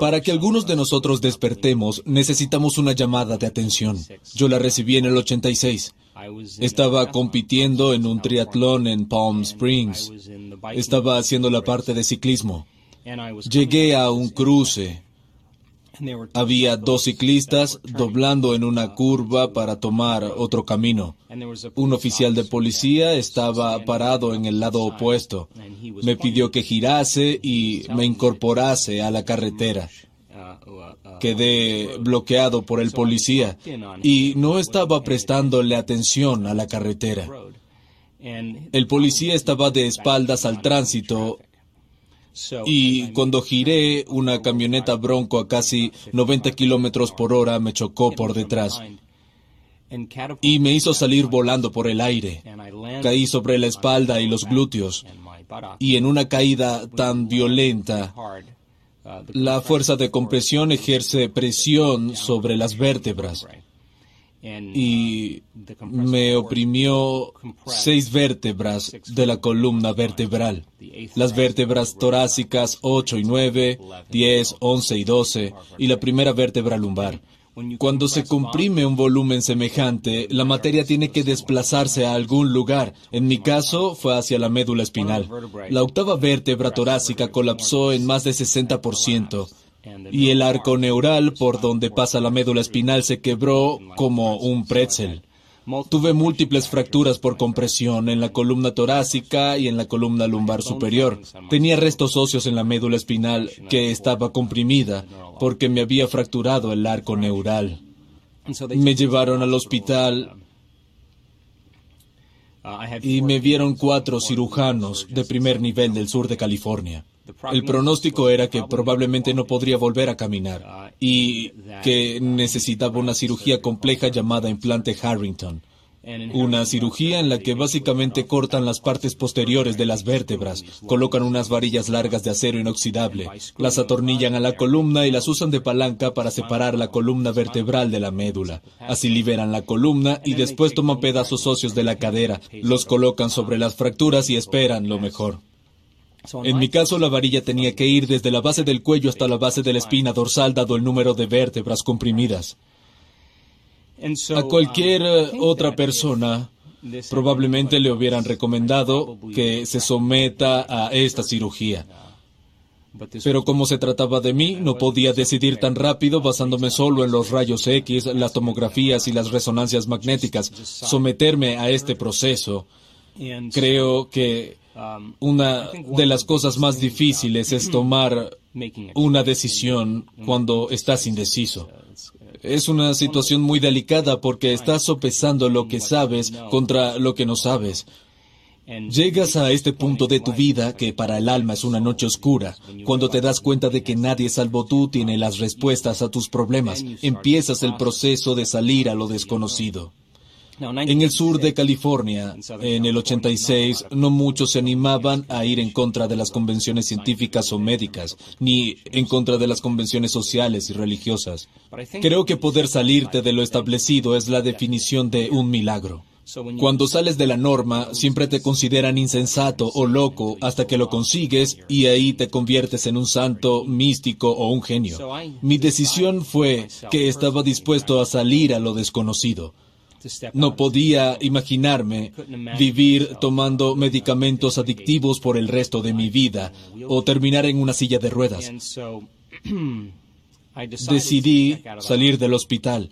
Para que algunos de nosotros despertemos, necesitamos una llamada de atención. Yo la recibí en el 86. Estaba compitiendo en un triatlón en Palm Springs. Estaba haciendo la parte de ciclismo. Llegué a un cruce. Había dos ciclistas doblando en una curva para tomar otro camino. Un oficial de policía estaba parado en el lado opuesto. Me pidió que girase y me incorporase a la carretera. Quedé bloqueado por el policía y no estaba prestándole atención a la carretera. El policía estaba de espaldas al tránsito y cuando giré, una camioneta Bronco a casi 90 kilómetros por hora me chocó por detrás y me hizo salir volando por el aire. Caí sobre la espalda y los glúteos. Y en una caída tan violenta, la fuerza de compresión ejerce presión sobre las vértebras y me oprimió seis vértebras de la columna vertebral. Las vértebras torácicas 8 y 9, 10, 11 y 12 y la primera vértebra lumbar. Cuando se comprime un volumen semejante, la materia tiene que desplazarse a algún lugar. En mi caso, fue hacia la médula espinal. La octava vértebra torácica colapsó en más de 60% y el arco neural por donde pasa la médula espinal se quebró como un pretzel. Tuve múltiples fracturas por compresión en la columna torácica y en la columna lumbar superior. Tenía restos óseos en la médula espinal que estaba comprimida porque me había fracturado el arco neural. Me llevaron al hospital y me vieron cuatro cirujanos de primer nivel del sur de California. El pronóstico era que probablemente no podría volver a caminar y que necesitaba una cirugía compleja llamada implante Harrington. Una cirugía en la que básicamente cortan las partes posteriores de las vértebras, colocan unas varillas largas de acero inoxidable, las atornillan a la columna y las usan de palanca para separar la columna vertebral de la médula. Así liberan la columna y después toman pedazos óseos de la cadera, los colocan sobre las fracturas y esperan lo mejor. En mi caso, la varilla tenía que ir desde la base del cuello hasta la base de la espina dorsal, dado el número de vértebras comprimidas. A cualquier eh, otra persona, probablemente le hubieran recomendado que se someta a esta cirugía. Pero como se trataba de mí, no podía decidir tan rápido basándome solo en los rayos X, las tomografías y las resonancias magnéticas, someterme a este proceso. Creo que una de las cosas más difíciles es tomar una decisión cuando estás indeciso. Es una situación muy delicada porque estás sopesando lo que sabes contra lo que no sabes. Llegas a este punto de tu vida que para el alma es una noche oscura, cuando te das cuenta de que nadie salvo tú tiene las respuestas a tus problemas. Empiezas el proceso de salir a lo desconocido. En el sur de California, en el 86, no muchos se animaban a ir en contra de las convenciones científicas o médicas, ni en contra de las convenciones sociales y religiosas. Creo que poder salirte de lo establecido es la definición de un milagro. Cuando sales de la norma, siempre te consideran insensato o loco hasta que lo consigues y ahí te conviertes en un santo, místico o un genio. Mi decisión fue que estaba dispuesto a salir a lo desconocido. No podía imaginarme vivir tomando medicamentos adictivos por el resto de mi vida o terminar en una silla de ruedas. Decidí salir del hospital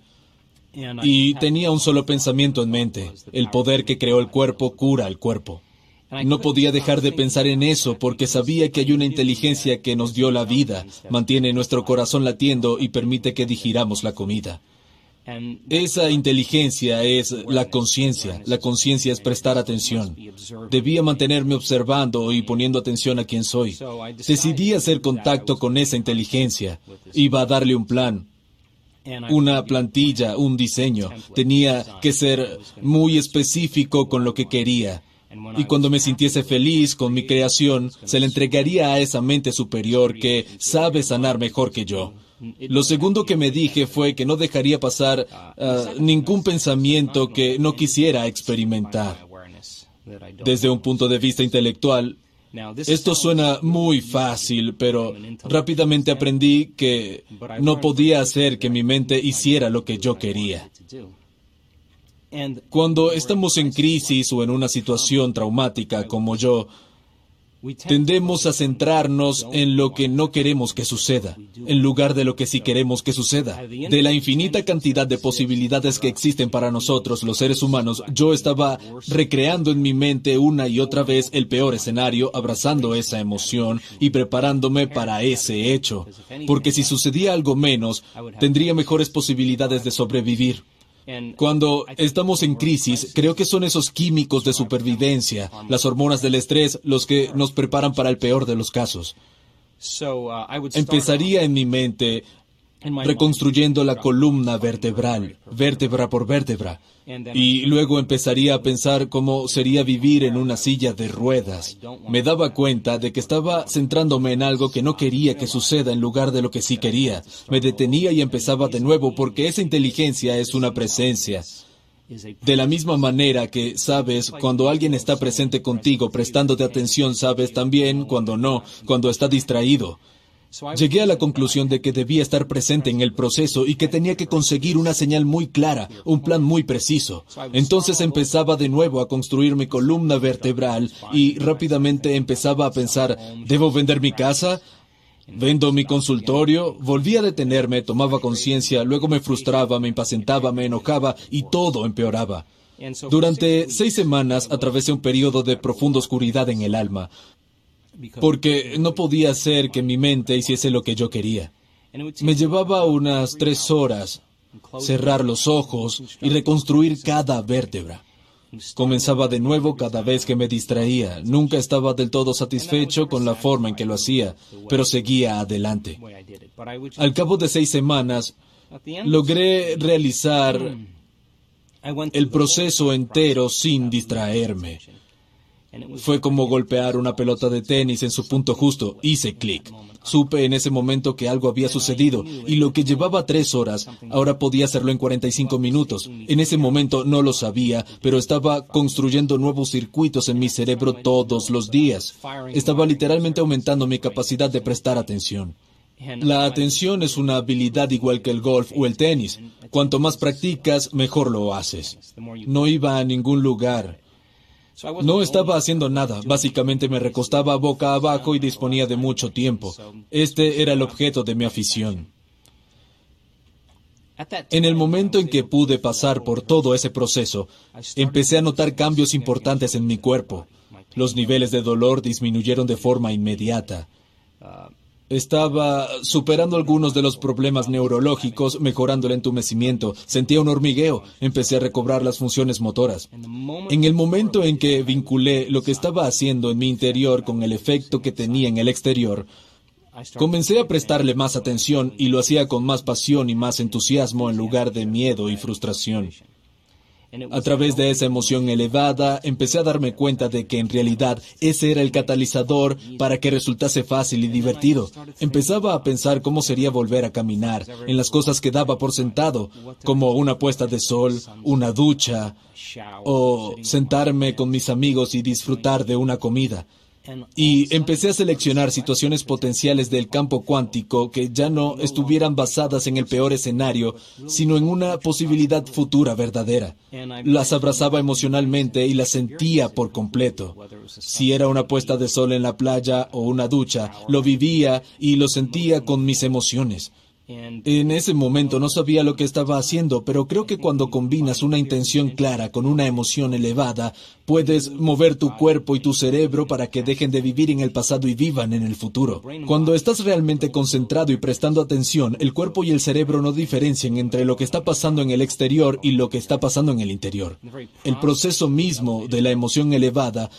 y tenía un solo pensamiento en mente. El poder que creó el cuerpo cura el cuerpo. No podía dejar de pensar en eso porque sabía que hay una inteligencia que nos dio la vida, mantiene nuestro corazón latiendo y permite que digiramos la comida. Esa inteligencia es la conciencia. La conciencia es prestar atención. Debía mantenerme observando y poniendo atención a quien soy. Decidí hacer contacto con esa inteligencia. Iba a darle un plan, una plantilla, un diseño. Tenía que ser muy específico con lo que quería. Y cuando me sintiese feliz con mi creación, se le entregaría a esa mente superior que sabe sanar mejor que yo. Lo segundo que me dije fue que no dejaría pasar ah, ningún pensamiento que no quisiera experimentar. Desde un punto de vista intelectual, Esto suena muy fácil, pero rápidamente aprendí que no podía hacer que mi mente hiciera lo que yo quería. Cuando estamos en crisis o en una situación traumática como yo, Tendemos a centrarnos en lo que no queremos que suceda, en lugar de lo que sí queremos que suceda. De la infinita cantidad de posibilidades que existen para nosotros, los seres humanos, yo estaba recreando en mi mente una y otra vez el peor escenario, abrazando esa emoción y preparándome para ese hecho. Porque si sucedía algo menos, tendría mejores posibilidades de sobrevivir. Cuando estamos en crisis, creo que son esos químicos de supervivencia, las hormonas del estrés, los que nos preparan para el peor de los casos. Empezaría en mi mente reconstruyendo la columna vertebral, vértebra por vértebra, y luego empezaría a pensar cómo sería vivir en una silla de ruedas. Me daba cuenta de que estaba centrándome en algo que no quería que suceda en lugar de lo que sí quería. Me detenía y empezaba de nuevo porque esa inteligencia es una presencia. De la misma manera que sabes cuando alguien está presente contigo prestándote atención, sabes también cuando no, cuando está distraído. Llegué a la conclusión de que debía estar presente en el proceso y que tenía que conseguir una señal muy clara, un plan muy preciso. Entonces empezaba de nuevo a construir mi columna vertebral y rápidamente empezaba a pensar, ¿debo vender mi casa? Vendo mi consultorio, volví a detenerme, tomaba conciencia, luego me frustraba, me impacientaba, me enojaba y todo empeoraba. Durante seis semanas atravesé un periodo de profunda oscuridad en el alma porque no podía hacer que mi mente hiciese lo que yo quería. Me llevaba unas tres horas cerrar los ojos y reconstruir cada vértebra. Comenzaba de nuevo cada vez que me distraía. Nunca estaba del todo satisfecho con la forma en que lo hacía, pero seguía adelante. Al cabo de seis semanas, logré realizar el proceso entero sin distraerme. Fue como golpear una pelota de tenis en su punto justo. Hice clic. Supe en ese momento que algo había sucedido y lo que llevaba tres horas, ahora podía hacerlo en 45 minutos. En ese momento no lo sabía, pero estaba construyendo nuevos circuitos en mi cerebro todos los días. Estaba literalmente aumentando mi capacidad de prestar atención. La atención es una habilidad igual que el golf o el tenis. Cuanto más practicas, mejor lo haces. No iba a ningún lugar. No estaba haciendo nada, básicamente me recostaba boca abajo y disponía de mucho tiempo. Este era el objeto de mi afición. En el momento en que pude pasar por todo ese proceso, empecé a notar cambios importantes en mi cuerpo. Los niveles de dolor disminuyeron de forma inmediata. Estaba superando algunos de los problemas neurológicos, mejorando el entumecimiento, sentía un hormigueo, empecé a recobrar las funciones motoras. En el momento en que vinculé lo que estaba haciendo en mi interior con el efecto que tenía en el exterior, comencé a prestarle más atención y lo hacía con más pasión y más entusiasmo en lugar de miedo y frustración. A través de esa emoción elevada, empecé a darme cuenta de que en realidad ese era el catalizador para que resultase fácil y divertido. Empezaba a pensar cómo sería volver a caminar, en las cosas que daba por sentado, como una puesta de sol, una ducha, o sentarme con mis amigos y disfrutar de una comida. Y empecé a seleccionar situaciones potenciales del campo cuántico que ya no estuvieran basadas en el peor escenario, sino en una posibilidad futura verdadera. Las abrazaba emocionalmente y las sentía por completo. Si era una puesta de sol en la playa o una ducha, lo vivía y lo sentía con mis emociones. En ese momento no sabía lo que estaba haciendo, pero creo que cuando combinas una intención clara con una emoción elevada, puedes mover tu cuerpo y tu cerebro para que dejen de vivir en el pasado y vivan en el futuro. Cuando estás realmente concentrado y prestando atención, el cuerpo y el cerebro no diferencian entre lo que está pasando en el exterior y lo que está pasando en el interior. El proceso mismo de la emoción elevada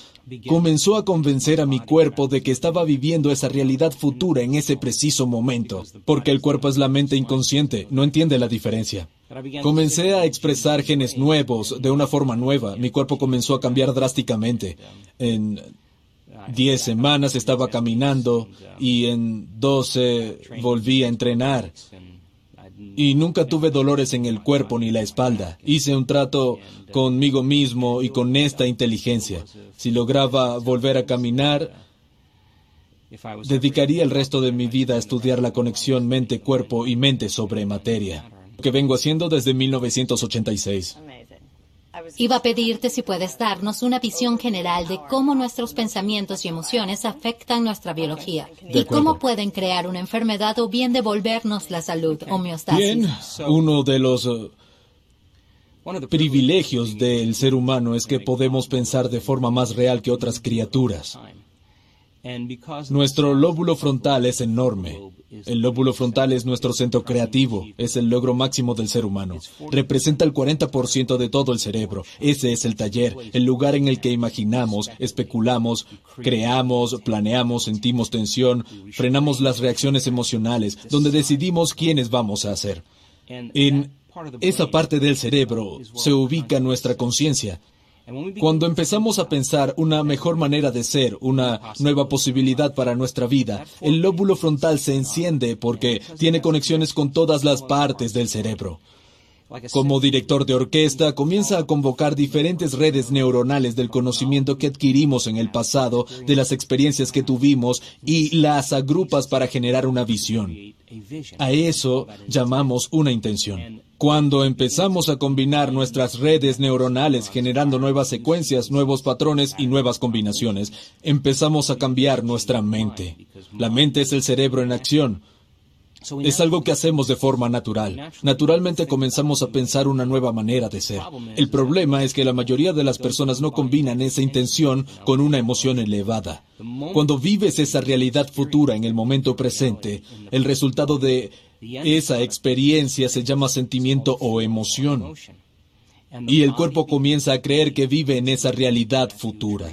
comenzó a convencer a mi cuerpo de que estaba viviendo esa realidad futura en ese preciso momento, porque el cuerpo es la mente inconsciente, no entiende la diferencia. Comencé a expresar genes nuevos de una forma nueva, mi cuerpo comenzó a cambiar drásticamente. En diez semanas estaba caminando y en doce volví a entrenar y nunca tuve dolores en el cuerpo ni la espalda. Hice un trato conmigo mismo y con esta inteligencia. Si lograba volver a caminar, dedicaría el resto de mi vida a estudiar la conexión mente-cuerpo y mente sobre materia, que vengo haciendo desde 1986. Iba a pedirte si puedes darnos una visión general de cómo nuestros pensamientos y emociones afectan nuestra biología y cómo pueden crear una enfermedad o bien devolvernos la salud, homeostasis. Bien, uno de los uh, privilegios del ser humano es que podemos pensar de forma más real que otras criaturas. Nuestro lóbulo frontal es enorme. El lóbulo frontal es nuestro centro creativo, es el logro máximo del ser humano. Representa el 40% de todo el cerebro. Ese es el taller, el lugar en el que imaginamos, especulamos, creamos, planeamos, sentimos tensión, frenamos las reacciones emocionales, donde decidimos quiénes vamos a ser. En esa parte del cerebro se ubica nuestra conciencia. Cuando empezamos a pensar una mejor manera de ser, una nueva posibilidad para nuestra vida, el lóbulo frontal se enciende porque tiene conexiones con todas las partes del cerebro. Como director de orquesta, comienza a convocar diferentes redes neuronales del conocimiento que adquirimos en el pasado, de las experiencias que tuvimos, y las agrupas para generar una visión. A eso llamamos una intención. Cuando empezamos a combinar nuestras redes neuronales generando nuevas secuencias, nuevos patrones y nuevas combinaciones, empezamos a cambiar nuestra mente. La mente es el cerebro en acción. Es algo que hacemos de forma natural. Naturalmente comenzamos a pensar una nueva manera de ser. El problema es que la mayoría de las personas no combinan esa intención con una emoción elevada. Cuando vives esa realidad futura en el momento presente, el resultado de esa experiencia se llama sentimiento o emoción. Y el cuerpo comienza a creer que vive en esa realidad futura.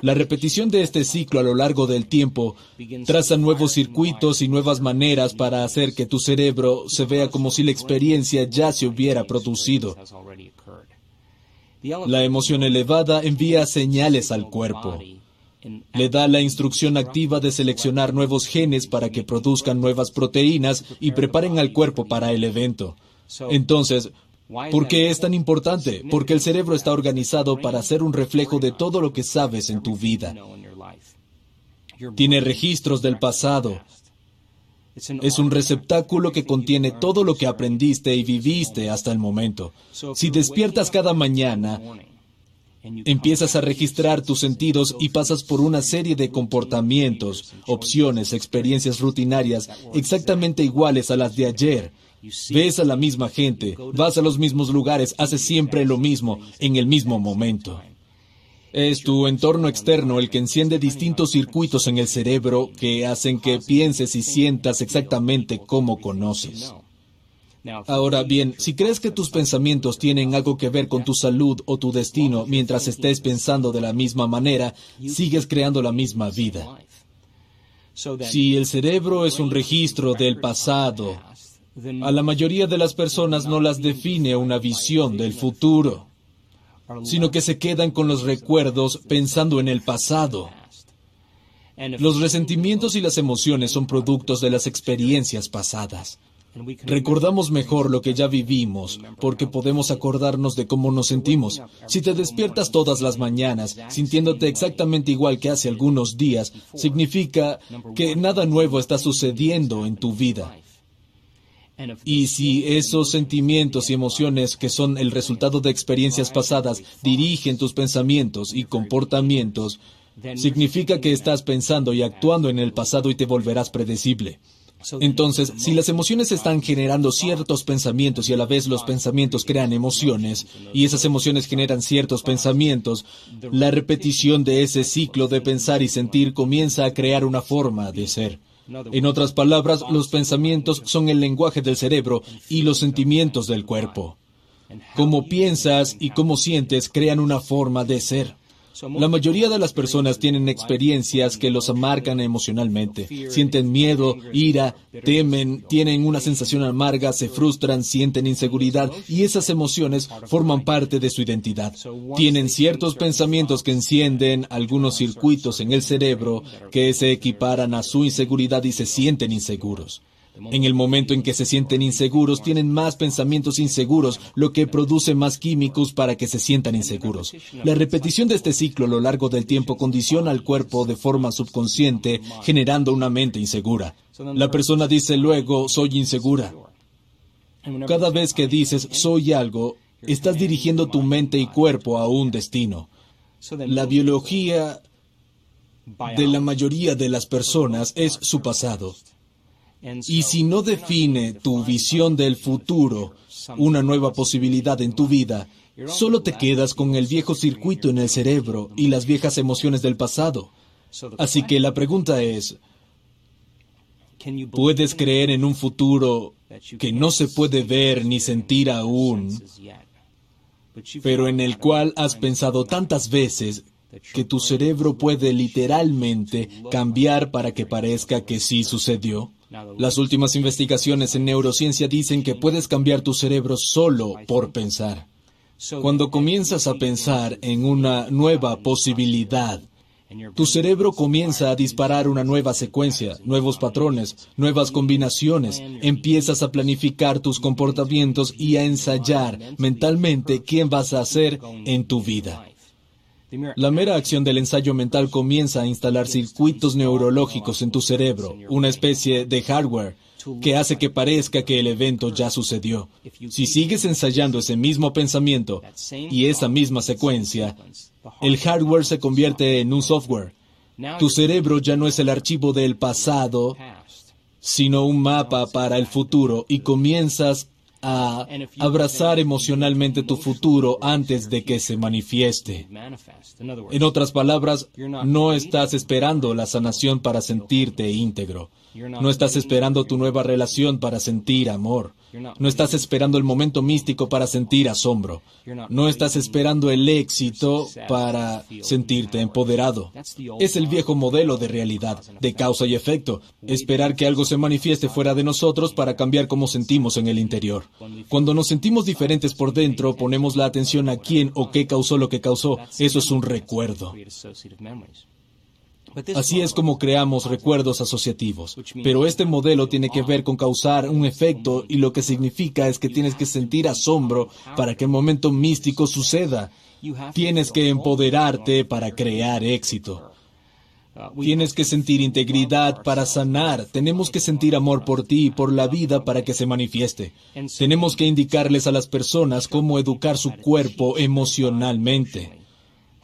La repetición de este ciclo a lo largo del tiempo traza nuevos circuitos y nuevas maneras para hacer que tu cerebro se vea como si la experiencia ya se hubiera producido. La emoción elevada envía señales al cuerpo. Le da la instrucción activa de seleccionar nuevos genes para que produzcan nuevas proteínas y preparen al cuerpo para el evento. Entonces, ¿Por qué es tan importante? Porque el cerebro está organizado para ser un reflejo de todo lo que sabes en tu vida. Tiene registros del pasado. Es un receptáculo que contiene todo lo que aprendiste y viviste hasta el momento. Si despiertas cada mañana, empiezas a registrar tus sentidos y pasas por una serie de comportamientos, opciones, experiencias rutinarias exactamente iguales a las de ayer Ves a la misma gente, vas a los mismos lugares, haces siempre lo mismo, en el mismo momento. Es tu entorno externo el que enciende distintos circuitos en el cerebro que hacen que pienses y sientas exactamente como conoces. Ahora bien, si crees que tus pensamientos tienen algo que ver con tu salud o tu destino mientras estés pensando de la misma manera, sigues creando la misma vida. Si el cerebro es un registro del pasado, a la mayoría de las personas no las define una visión del futuro, sino que se quedan con los recuerdos pensando en el pasado. Los resentimientos y las emociones son productos de las experiencias pasadas. Recordamos mejor lo que ya vivimos porque podemos acordarnos de cómo nos sentimos. Si te despiertas todas las mañanas sintiéndote exactamente igual que hace algunos días, significa que nada nuevo está sucediendo en tu vida. Y si esos sentimientos y emociones que son el resultado de experiencias pasadas dirigen tus pensamientos y comportamientos, significa que estás pensando y actuando en el pasado y te volverás predecible. Entonces, si las emociones están generando ciertos pensamientos y a la vez los pensamientos crean emociones, y esas emociones generan ciertos pensamientos, la repetición de ese ciclo de pensar y sentir comienza a crear una forma de ser. En otras palabras, los pensamientos son el lenguaje del cerebro y los sentimientos del cuerpo. Cómo piensas y cómo sientes crean una forma de ser. La mayoría de las personas tienen experiencias que los amargan emocionalmente. Sienten miedo, ira, temen, tienen una sensación amarga, se frustran, sienten inseguridad y esas emociones forman parte de su identidad. Tienen ciertos pensamientos que encienden algunos circuitos en el cerebro que se equiparan a su inseguridad y se sienten inseguros. En el momento en que se sienten inseguros, tienen más pensamientos inseguros, lo que produce más químicos para que se sientan inseguros. La repetición de este ciclo a lo largo del tiempo condiciona al cuerpo de forma subconsciente, generando una mente insegura. La persona dice luego, soy insegura. Cada vez que dices, soy algo, estás dirigiendo tu mente y cuerpo a un destino. La biología de la mayoría de las personas es su pasado. Y si no define tu visión del futuro, una nueva posibilidad en tu vida, solo te quedas con el viejo circuito en el cerebro y las viejas emociones del pasado. Así que la pregunta es, ¿puedes creer en un futuro que no se puede ver ni sentir aún, pero en el cual has pensado tantas veces que tu cerebro puede literalmente cambiar para que parezca que sí sucedió? Las últimas investigaciones en neurociencia dicen que puedes cambiar tu cerebro solo por pensar. Cuando comienzas a pensar en una nueva posibilidad, tu cerebro comienza a disparar una nueva secuencia, nuevos patrones, nuevas combinaciones. Empiezas a planificar tus comportamientos y a ensayar mentalmente quién vas a ser en tu vida. La mera acción del ensayo mental comienza a instalar circuitos neurológicos en tu cerebro, una especie de hardware que hace que parezca que el evento ya sucedió. Si sigues ensayando ese mismo pensamiento y esa misma secuencia, el hardware se convierte en un software. Tu cerebro ya no es el archivo del pasado, sino un mapa para el futuro y comienzas a abrazar emocionalmente tu futuro antes de que se manifieste. En otras palabras, no estás esperando la sanación para sentirte íntegro. No estás esperando tu nueva relación para sentir amor. No estás esperando el momento místico para sentir asombro. No estás esperando el éxito para sentirte empoderado. Es el viejo modelo de realidad, de causa y efecto. Esperar que algo se manifieste fuera de nosotros para cambiar cómo sentimos en el interior. Cuando nos sentimos diferentes por dentro, ponemos la atención a quién o qué causó lo que causó. Eso es un recuerdo. Así es como creamos recuerdos asociativos. Pero este modelo tiene que ver con causar un efecto y lo que significa es que tienes que sentir asombro para que el momento místico suceda. Tienes que empoderarte para crear éxito. Tienes que sentir integridad para sanar. Tenemos que sentir amor por ti y por la vida para que se manifieste. Tenemos que indicarles a las personas cómo educar su cuerpo emocionalmente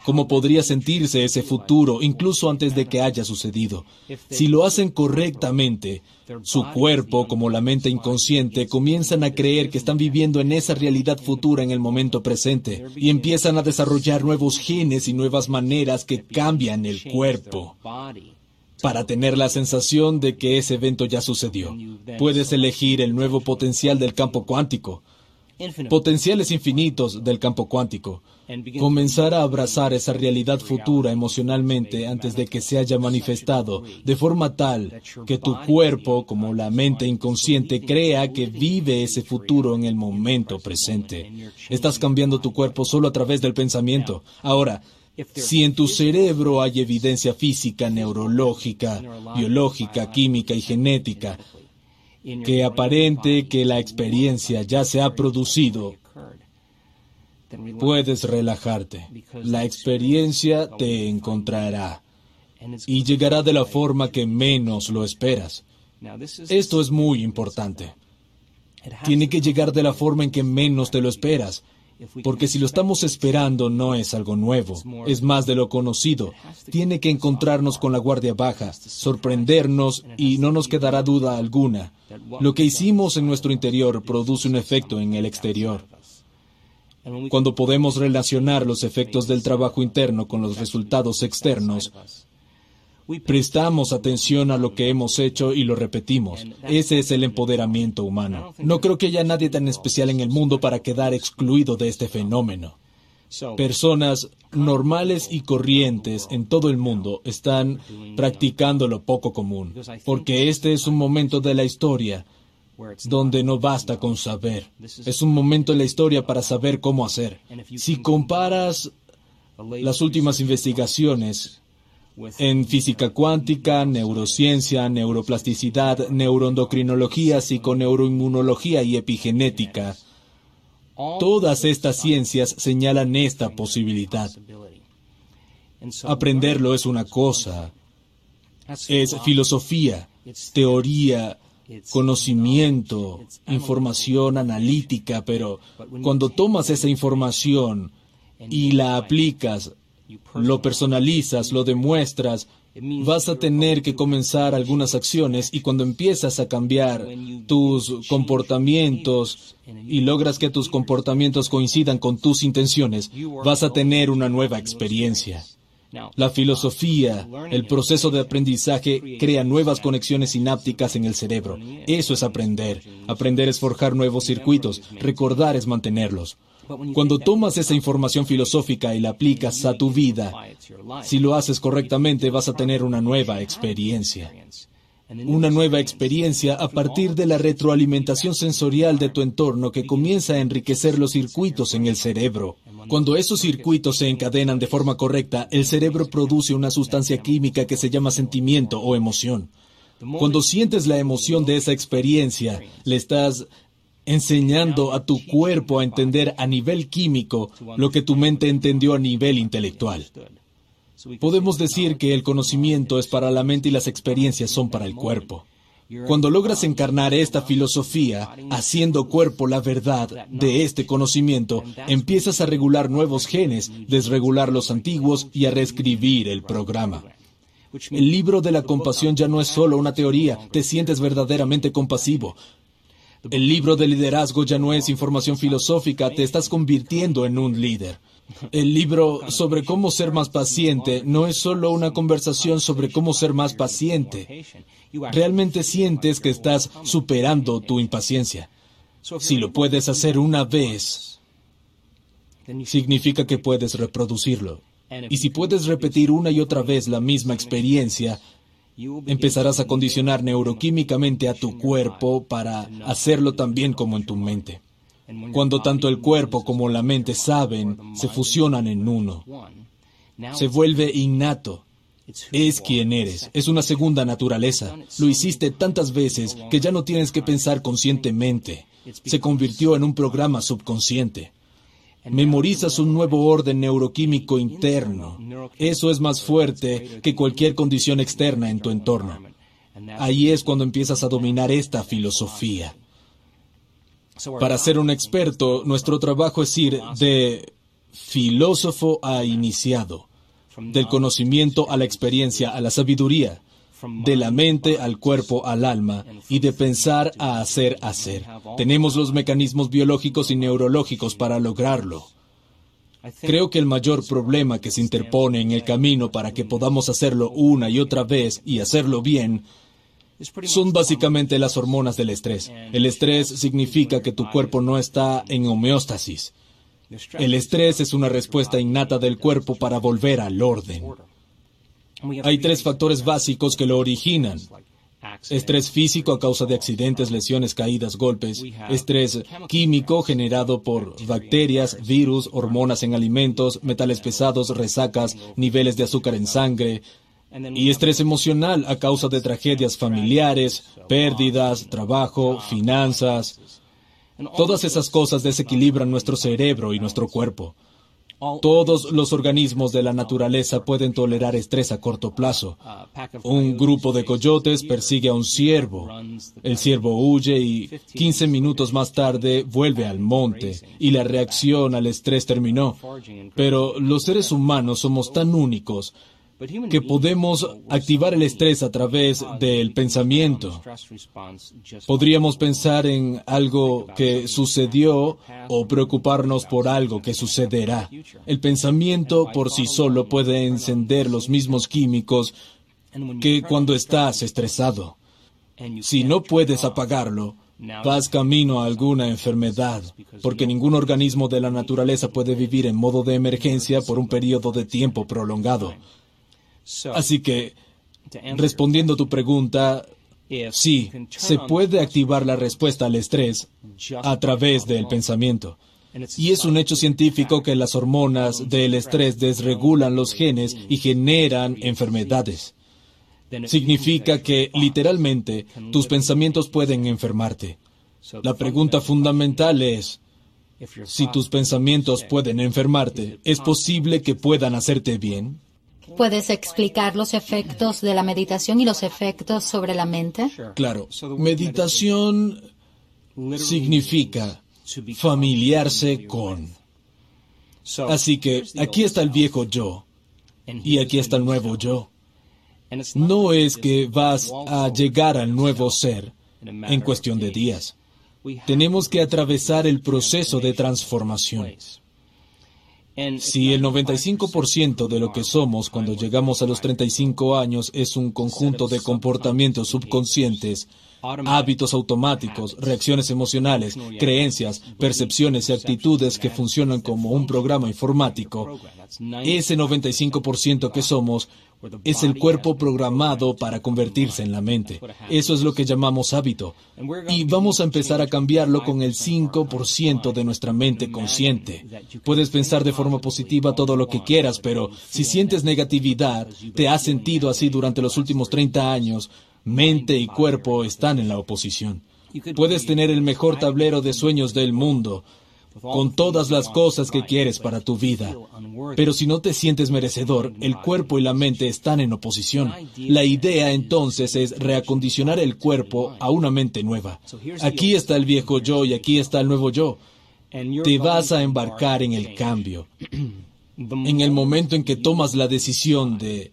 cómo podría sentirse ese futuro incluso antes de que haya sucedido. Si lo hacen correctamente, su cuerpo, como la mente inconsciente, comienzan a creer que están viviendo en esa realidad futura en el momento presente y empiezan a desarrollar nuevos genes y nuevas maneras que cambian el cuerpo para tener la sensación de que ese evento ya sucedió. Puedes elegir el nuevo potencial del campo cuántico potenciales infinitos del campo cuántico. Comenzar a abrazar esa realidad futura emocionalmente antes de que se haya manifestado, de forma tal que tu cuerpo, como la mente inconsciente, crea que vive ese futuro en el momento presente. Estás cambiando tu cuerpo solo a través del pensamiento. Ahora, si en tu cerebro hay evidencia física, neurológica, biológica, química y genética que aparente que la experiencia ya se ha producido, puedes relajarte. La experiencia te encontrará y llegará de la forma que menos lo esperas. Esto es muy importante. Tiene que llegar de la forma en que menos te lo esperas. Porque si lo estamos esperando no es algo nuevo, es más de lo conocido. Tiene que encontrarnos con la guardia baja, sorprendernos y no nos quedará duda alguna. Lo que hicimos en nuestro interior produce un efecto en el exterior. Cuando podemos relacionar los efectos del trabajo interno con los resultados externos, Prestamos atención a lo que hemos hecho y lo repetimos. Ese es el empoderamiento humano. No creo que haya nadie tan especial en el mundo para quedar excluido de este fenómeno. Personas normales y corrientes en todo el mundo están practicando lo poco común, porque este es un momento de la historia donde no basta con saber. Es un momento en la historia para saber cómo hacer. Si comparas las últimas investigaciones en física cuántica, neurociencia, neuroplasticidad, neuroendocrinología, psiconeuroinmunología y epigenética. Todas estas ciencias señalan esta posibilidad. Aprenderlo es una cosa, es filosofía, teoría, conocimiento, información analítica, pero cuando tomas esa información y la aplicas, lo personalizas, lo demuestras, vas a tener que comenzar algunas acciones y cuando empiezas a cambiar tus comportamientos y logras que tus comportamientos coincidan con tus intenciones, vas a tener una nueva experiencia. La filosofía, el proceso de aprendizaje crea nuevas conexiones sinápticas en el cerebro. Eso es aprender. Aprender es forjar nuevos circuitos. Recordar es mantenerlos. Cuando tomas esa información filosófica y la aplicas a tu vida, si lo haces correctamente vas a tener una nueva experiencia. Una nueva experiencia a partir de la retroalimentación sensorial de tu entorno que comienza a enriquecer los circuitos en el cerebro. Cuando esos circuitos se encadenan de forma correcta, el cerebro produce una sustancia química que se llama sentimiento o emoción. Cuando sientes la emoción de esa experiencia, le estás enseñando a tu cuerpo a entender a nivel químico lo que tu mente entendió a nivel intelectual. Podemos decir que el conocimiento es para la mente y las experiencias son para el cuerpo. Cuando logras encarnar esta filosofía, haciendo cuerpo la verdad de este conocimiento, empiezas a regular nuevos genes, desregular los antiguos y a reescribir el programa. El libro de la compasión ya no es solo una teoría, te sientes verdaderamente compasivo. El libro de liderazgo ya no es información filosófica, te estás convirtiendo en un líder. El libro sobre cómo ser más paciente no es solo una conversación sobre cómo ser más paciente. Realmente sientes que estás superando tu impaciencia. Si lo puedes hacer una vez, significa que puedes reproducirlo. Y si puedes repetir una y otra vez la misma experiencia, empezarás a condicionar neuroquímicamente a tu cuerpo para hacerlo también como en tu mente. Cuando tanto el cuerpo como la mente saben, se fusionan en uno. Se vuelve innato. Es quien eres. Es una segunda naturaleza. Lo hiciste tantas veces que ya no tienes que pensar conscientemente. Se convirtió en un programa subconsciente. Memorizas un nuevo orden neuroquímico interno. Eso es más fuerte que cualquier condición externa en tu entorno. Ahí es cuando empiezas a dominar esta filosofía. Para ser un experto, nuestro trabajo es ir de filósofo a iniciado, del conocimiento a la experiencia, a la sabiduría, de la mente al cuerpo al alma y de pensar a hacer hacer. Tenemos los mecanismos biológicos y neurológicos para lograrlo. Creo que el mayor problema que se interpone en el camino para que podamos hacerlo una y otra vez y hacerlo bien son básicamente las hormonas del estrés. El estrés significa que tu cuerpo no está en homeostasis. El estrés es una respuesta innata del cuerpo para volver al orden. Hay tres factores básicos que lo originan. Estrés físico a causa de accidentes, lesiones, caídas, golpes. Estrés químico generado por bacterias, virus, hormonas en alimentos, metales pesados, resacas, niveles de azúcar en sangre. Y estrés emocional a causa de tragedias familiares, pérdidas, trabajo, finanzas. Todas esas cosas desequilibran nuestro cerebro y nuestro cuerpo. Todos los organismos de la naturaleza pueden tolerar estrés a corto plazo. Un grupo de coyotes persigue a un ciervo. El ciervo huye y 15 minutos más tarde vuelve al monte y la reacción al estrés terminó. Pero los seres humanos somos tan únicos que podemos activar el estrés a través del pensamiento. Podríamos pensar en algo que sucedió o preocuparnos por algo que sucederá. El pensamiento por sí solo puede encender los mismos químicos que cuando estás estresado. Si no puedes apagarlo, vas camino a alguna enfermedad, porque ningún organismo de la naturaleza puede vivir en modo de emergencia por un periodo de tiempo prolongado. Así que, respondiendo a tu pregunta, sí, se puede activar la respuesta al estrés a través del pensamiento. Y es un hecho científico que las hormonas del estrés desregulan los genes y generan enfermedades. Significa que, literalmente, tus pensamientos pueden enfermarte. La pregunta fundamental es, si tus pensamientos pueden enfermarte, ¿es posible que puedan hacerte bien? ¿Puedes explicar los efectos de la meditación y los efectos sobre la mente? Claro. Meditación significa familiarse con. Así que aquí está el viejo yo y aquí está el nuevo yo. No es que vas a llegar al nuevo ser en cuestión de días. Tenemos que atravesar el proceso de transformación. Si el 95% de lo que somos cuando llegamos a los 35 años es un conjunto de comportamientos subconscientes, hábitos automáticos, reacciones emocionales, creencias, percepciones y actitudes que funcionan como un programa informático, ese 95% que somos es el cuerpo programado para convertirse en la mente. Eso es lo que llamamos hábito. Y vamos a empezar a cambiarlo con el 5% de nuestra mente consciente. Puedes pensar de forma positiva todo lo que quieras, pero si sientes negatividad, te has sentido así durante los últimos 30 años, mente y cuerpo están en la oposición. Puedes tener el mejor tablero de sueños del mundo, con todas las cosas que quieres para tu vida. Pero si no te sientes merecedor, el cuerpo y la mente están en oposición. La idea entonces es reacondicionar el cuerpo a una mente nueva. Aquí está el viejo yo y aquí está el nuevo yo. Te vas a embarcar en el cambio. En el momento en que tomas la decisión de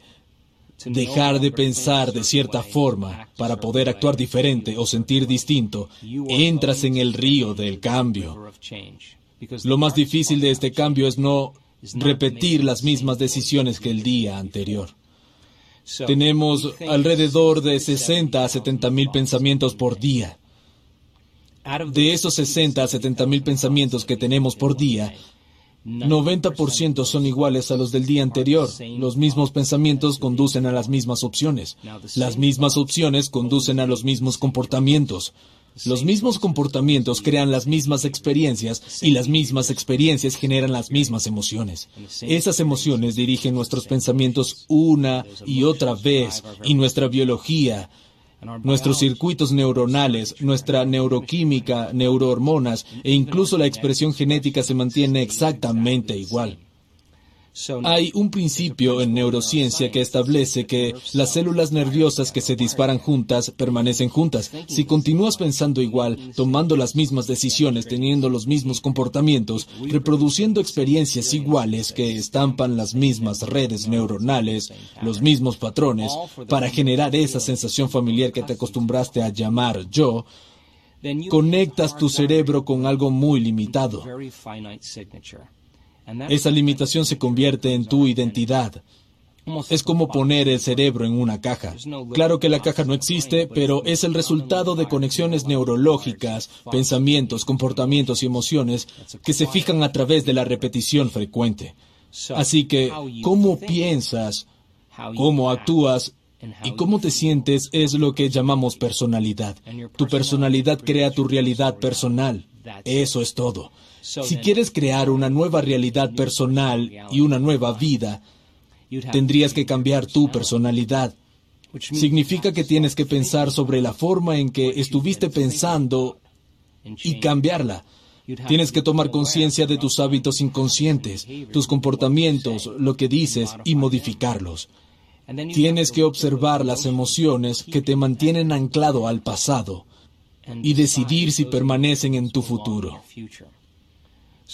dejar de pensar de cierta forma para poder actuar diferente o sentir distinto, entras en el río del cambio. Lo más difícil de este cambio es no repetir las mismas decisiones que el día anterior. Tenemos alrededor de 60 a 70 mil pensamientos por día. De esos 60 a 70 mil pensamientos que tenemos por día, 90% son iguales a los del día anterior. Los mismos pensamientos conducen a las mismas opciones. Las mismas opciones conducen a los mismos comportamientos. Los mismos comportamientos crean las mismas experiencias y las mismas experiencias generan las mismas emociones. Esas emociones dirigen nuestros pensamientos una y otra vez y nuestra biología, nuestros circuitos neuronales, nuestra neuroquímica, neurohormonas e incluso la expresión genética se mantiene exactamente igual. Hay un principio en neurociencia que establece que las células nerviosas que se disparan juntas permanecen juntas. Si continúas pensando igual, tomando las mismas decisiones, teniendo los mismos comportamientos, reproduciendo experiencias iguales que estampan las mismas redes neuronales, los mismos patrones, para generar esa sensación familiar que te acostumbraste a llamar yo, conectas tu cerebro con algo muy limitado. Esa limitación se convierte en tu identidad. Es como poner el cerebro en una caja. Claro que la caja no existe, pero es el resultado de conexiones neurológicas, pensamientos, comportamientos y emociones que se fijan a través de la repetición frecuente. Así que, cómo piensas, cómo actúas y cómo te sientes es lo que llamamos personalidad. Tu personalidad crea tu realidad personal. Eso es todo. Si quieres crear una nueva realidad personal y una nueva vida, tendrías que cambiar tu personalidad. Significa que tienes que pensar sobre la forma en que estuviste pensando y cambiarla. Tienes que tomar conciencia de tus hábitos inconscientes, tus comportamientos, lo que dices y modificarlos. Tienes que observar las emociones que te mantienen anclado al pasado y decidir si permanecen en tu futuro.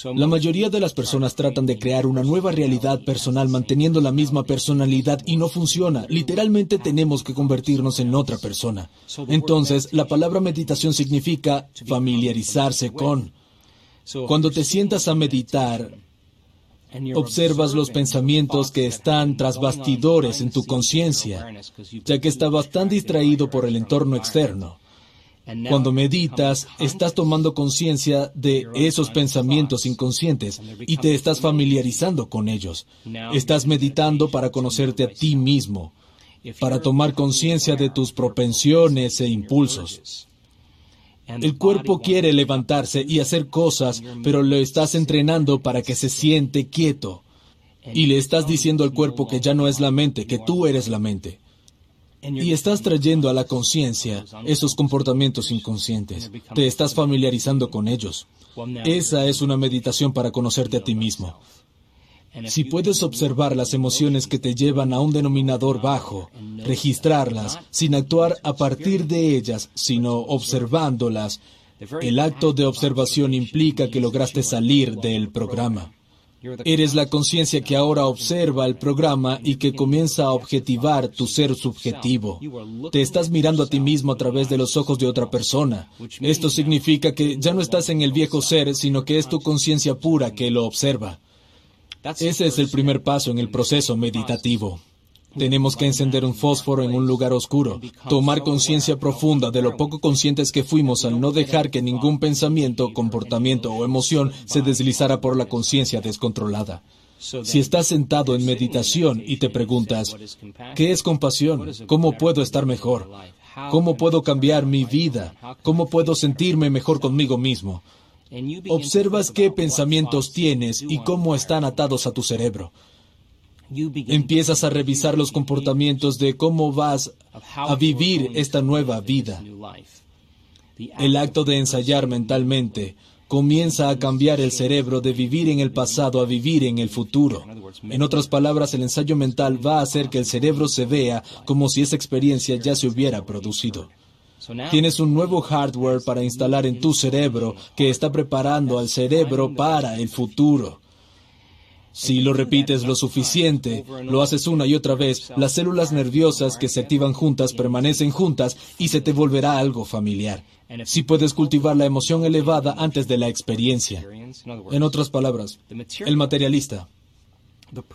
La mayoría de las personas tratan de crear una nueva realidad personal manteniendo la misma personalidad y no funciona. Literalmente tenemos que convertirnos en otra persona. Entonces, la palabra meditación significa familiarizarse con. Cuando te sientas a meditar, observas los pensamientos que están tras bastidores en tu conciencia, ya que estabas tan distraído por el entorno externo. Cuando meditas, estás tomando conciencia de esos pensamientos inconscientes y te estás familiarizando con ellos. Estás meditando para conocerte a ti mismo, para tomar conciencia de tus propensiones e impulsos. El cuerpo quiere levantarse y hacer cosas, pero lo estás entrenando para que se siente quieto. Y le estás diciendo al cuerpo que ya no es la mente, que tú eres la mente. Y estás trayendo a la conciencia esos comportamientos inconscientes. Te estás familiarizando con ellos. Esa es una meditación para conocerte a ti mismo. Si puedes observar las emociones que te llevan a un denominador bajo, registrarlas sin actuar a partir de ellas, sino observándolas, el acto de observación implica que lograste salir del programa. Eres la conciencia que ahora observa el programa y que comienza a objetivar tu ser subjetivo. Te estás mirando a ti mismo a través de los ojos de otra persona. Esto significa que ya no estás en el viejo ser, sino que es tu conciencia pura que lo observa. Ese es el primer paso en el proceso meditativo. Tenemos que encender un fósforo en un lugar oscuro, tomar conciencia profunda de lo poco conscientes que fuimos al no dejar que ningún pensamiento, comportamiento o emoción se deslizara por la conciencia descontrolada. Si estás sentado en meditación y te preguntas, ¿qué es compasión? ¿Cómo puedo estar mejor? ¿Cómo puedo cambiar mi vida? ¿Cómo puedo sentirme mejor conmigo mismo? Observas qué pensamientos tienes y cómo están atados a tu cerebro. Empiezas a revisar los comportamientos de cómo vas a vivir esta nueva vida. El acto de ensayar mentalmente comienza a cambiar el cerebro de vivir en el pasado a vivir en el futuro. En otras palabras, el ensayo mental va a hacer que el cerebro se vea como si esa experiencia ya se hubiera producido. Tienes un nuevo hardware para instalar en tu cerebro que está preparando al cerebro para el futuro. Si lo repites lo suficiente, lo haces una y otra vez, las células nerviosas que se activan juntas permanecen juntas y se te volverá algo familiar. Si puedes cultivar la emoción elevada antes de la experiencia. En otras palabras, el materialista,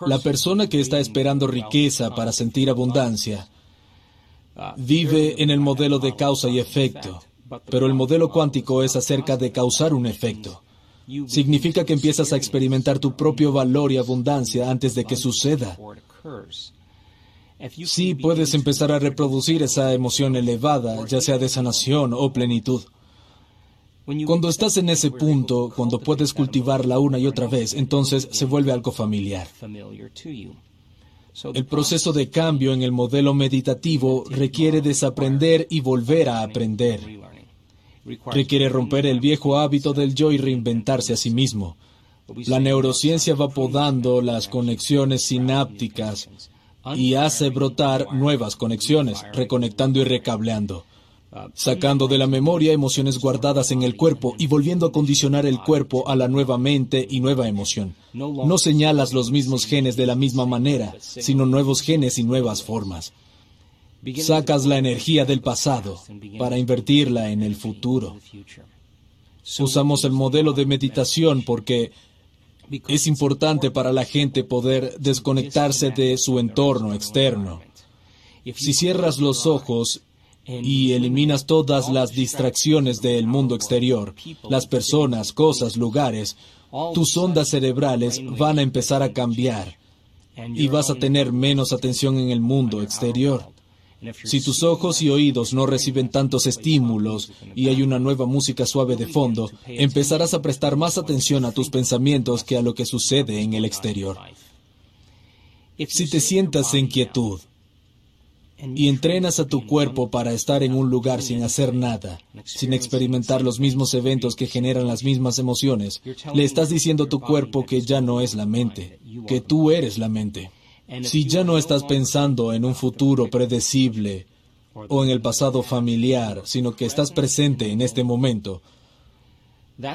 la persona que está esperando riqueza para sentir abundancia, vive en el modelo de causa y efecto, pero el modelo cuántico es acerca de causar un efecto. Significa que empiezas a experimentar tu propio valor y abundancia antes de que suceda. Sí, puedes empezar a reproducir esa emoción elevada, ya sea de sanación o plenitud. Cuando estás en ese punto, cuando puedes cultivarla una y otra vez, entonces se vuelve algo familiar. El proceso de cambio en el modelo meditativo requiere desaprender y volver a aprender. Requiere romper el viejo hábito del yo y reinventarse a sí mismo. La neurociencia va podando las conexiones sinápticas y hace brotar nuevas conexiones, reconectando y recableando sacando de la memoria emociones guardadas en el cuerpo y volviendo a condicionar el cuerpo a la nueva mente y nueva emoción. No señalas los mismos genes de la misma manera, sino nuevos genes y nuevas formas. Sacas la energía del pasado para invertirla en el futuro. Usamos el modelo de meditación porque es importante para la gente poder desconectarse de su entorno externo. Si cierras los ojos y eliminas todas las distracciones del mundo exterior, las personas, cosas, lugares, tus ondas cerebrales van a empezar a cambiar y vas a tener menos atención en el mundo exterior. Si tus ojos y oídos no reciben tantos estímulos y hay una nueva música suave de fondo, empezarás a prestar más atención a tus pensamientos que a lo que sucede en el exterior. Si te sientas en quietud, y entrenas a tu cuerpo para estar en un lugar sin hacer nada, sin experimentar los mismos eventos que generan las mismas emociones, le estás diciendo a tu cuerpo que ya no es la mente, que tú eres la mente. Si ya no estás pensando en un futuro predecible o en el pasado familiar, sino que estás presente en este momento,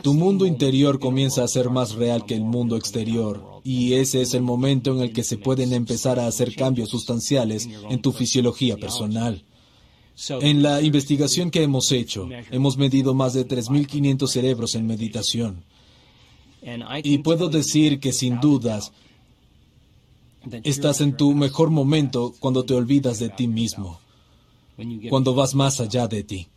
tu mundo interior comienza a ser más real que el mundo exterior y ese es el momento en el que se pueden empezar a hacer cambios sustanciales en tu fisiología personal. En la investigación que hemos hecho, hemos medido más de 3.500 cerebros en meditación. Y puedo decir que sin dudas, estás en tu mejor momento cuando te olvidas de ti mismo, cuando vas más allá de ti,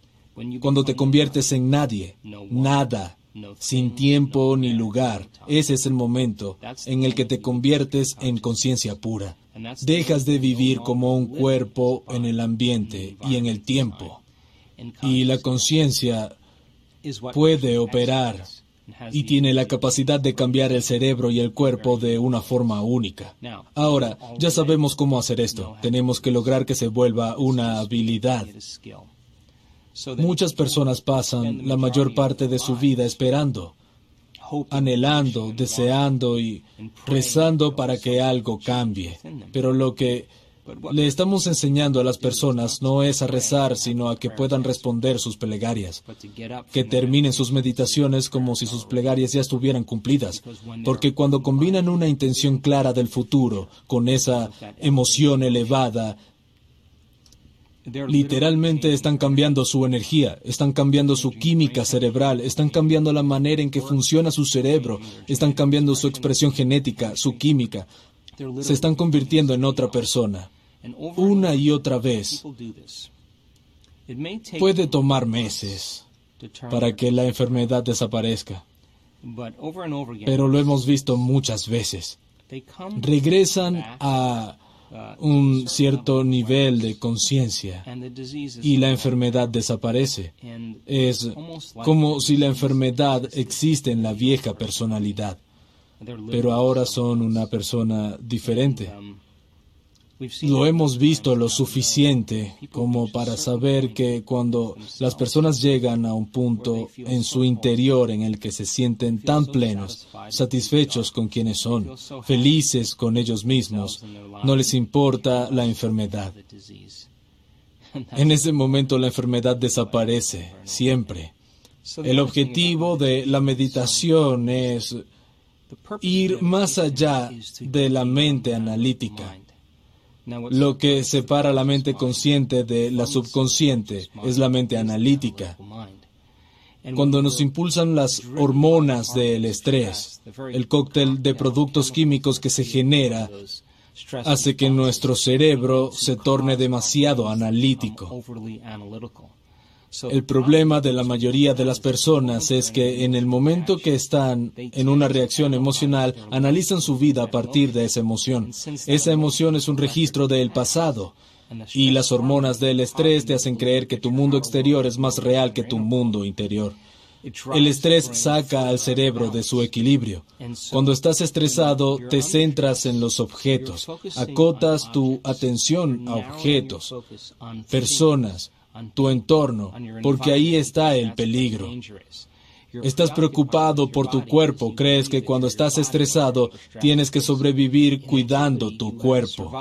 cuando te conviertes en nadie, nada, sin tiempo ni lugar. Ese es el momento en el que te conviertes en conciencia pura. Dejas de vivir como un cuerpo en el ambiente y en el tiempo. Y la conciencia puede operar y tiene la capacidad de cambiar el cerebro y el cuerpo de una forma única. Ahora, ya sabemos cómo hacer esto. Tenemos que lograr que se vuelva una habilidad. Muchas personas pasan la mayor parte de su vida esperando, anhelando, deseando y rezando para que algo cambie. Pero lo que le estamos enseñando a las personas no es a rezar, sino a que puedan responder sus plegarias, que terminen sus meditaciones como si sus plegarias ya estuvieran cumplidas, porque cuando combinan una intención clara del futuro con esa emoción elevada, Literalmente están cambiando su energía, están cambiando su química cerebral, están cambiando la manera en que funciona su cerebro, están cambiando su expresión genética, su química. Se están convirtiendo en otra persona una y otra vez. Puede tomar meses para que la enfermedad desaparezca, pero lo hemos visto muchas veces. Regresan a un cierto nivel de conciencia y la enfermedad desaparece. Es como si la enfermedad existe en la vieja personalidad, pero ahora son una persona diferente. Lo hemos visto lo suficiente como para saber que cuando las personas llegan a un punto en su interior en el que se sienten tan plenos, satisfechos con quienes son, felices con ellos mismos, no les importa la enfermedad. En ese momento la enfermedad desaparece, siempre. El objetivo de la meditación es ir más allá de la mente analítica lo que separa la mente consciente de la subconsciente es la mente analítica. Cuando nos impulsan las hormonas del estrés, el cóctel de productos químicos que se genera hace que nuestro cerebro se torne demasiado analítico. El problema de la mayoría de las personas es que en el momento que están en una reacción emocional, analizan su vida a partir de esa emoción. Esa emoción es un registro del pasado. Y las hormonas del estrés te hacen creer que tu mundo exterior es más real que tu mundo interior. El estrés saca al cerebro de su equilibrio. Cuando estás estresado, te centras en los objetos, acotas tu atención a objetos, personas, tu entorno, porque ahí está el peligro. Estás preocupado por tu cuerpo, crees que cuando estás estresado tienes que sobrevivir cuidando tu cuerpo.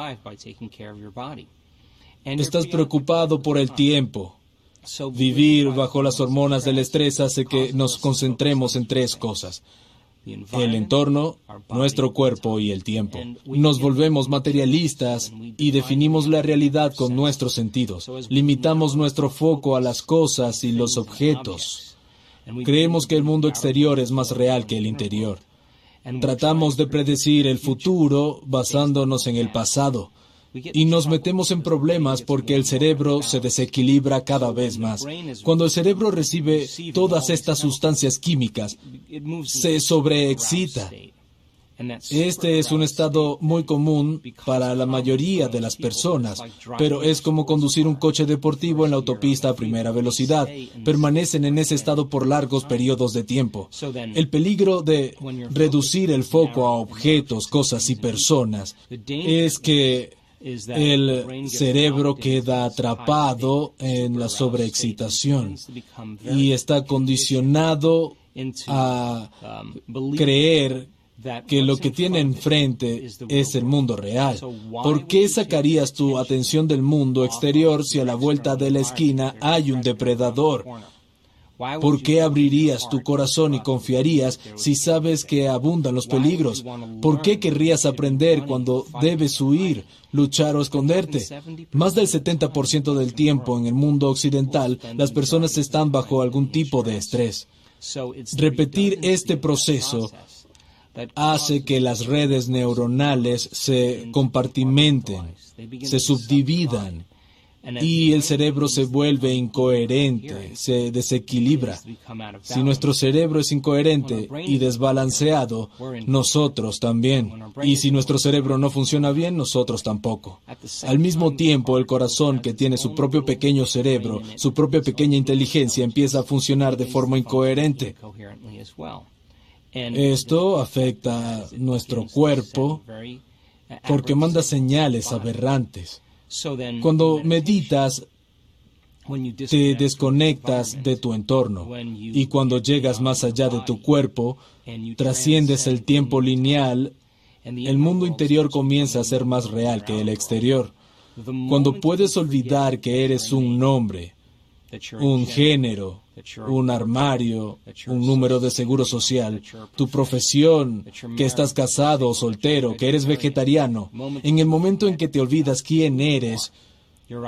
Estás preocupado por el tiempo. Vivir bajo las hormonas del estrés hace que nos concentremos en tres cosas el entorno, nuestro cuerpo y el tiempo. Nos volvemos materialistas y definimos la realidad con nuestros sentidos. Limitamos nuestro foco a las cosas y los objetos. Creemos que el mundo exterior es más real que el interior. Tratamos de predecir el futuro basándonos en el pasado y nos metemos en problemas porque el cerebro se desequilibra cada vez más. Cuando el cerebro recibe todas estas sustancias químicas, se sobreexcita. Este es un estado muy común para la mayoría de las personas, pero es como conducir un coche deportivo en la autopista a primera velocidad. Permanecen en ese estado por largos periodos de tiempo. El peligro de reducir el foco a objetos, cosas y personas es que el cerebro queda atrapado en la sobreexcitación y está condicionado a um, creer que lo que tiene enfrente es el mundo real. ¿Por qué sacarías tu atención del mundo exterior si a la vuelta de la esquina hay un depredador? ¿Por qué abrirías tu corazón y confiarías si sabes que abundan los peligros? ¿Por qué querrías aprender cuando debes huir, luchar o esconderte? Más del 70% del tiempo en el mundo occidental, las personas están bajo algún tipo de estrés. Repetir este proceso hace que las redes neuronales se compartimenten, se subdividan y el cerebro se vuelve incoherente, se desequilibra. Si nuestro cerebro es incoherente y desbalanceado, nosotros también. Y si nuestro cerebro no funciona bien, nosotros tampoco. Al mismo tiempo, el corazón, que tiene su propio pequeño cerebro, su propia pequeña inteligencia, empieza a funcionar de forma incoherente. Esto afecta nuestro cuerpo porque manda señales aberrantes. Cuando meditas, te desconectas de tu entorno y cuando llegas más allá de tu cuerpo, trasciendes el tiempo lineal, el mundo interior comienza a ser más real que el exterior. Cuando puedes olvidar que eres un nombre, un género, un armario, un número de seguro social, tu profesión, que estás casado o soltero, que eres vegetariano, en el momento en que te olvidas quién eres,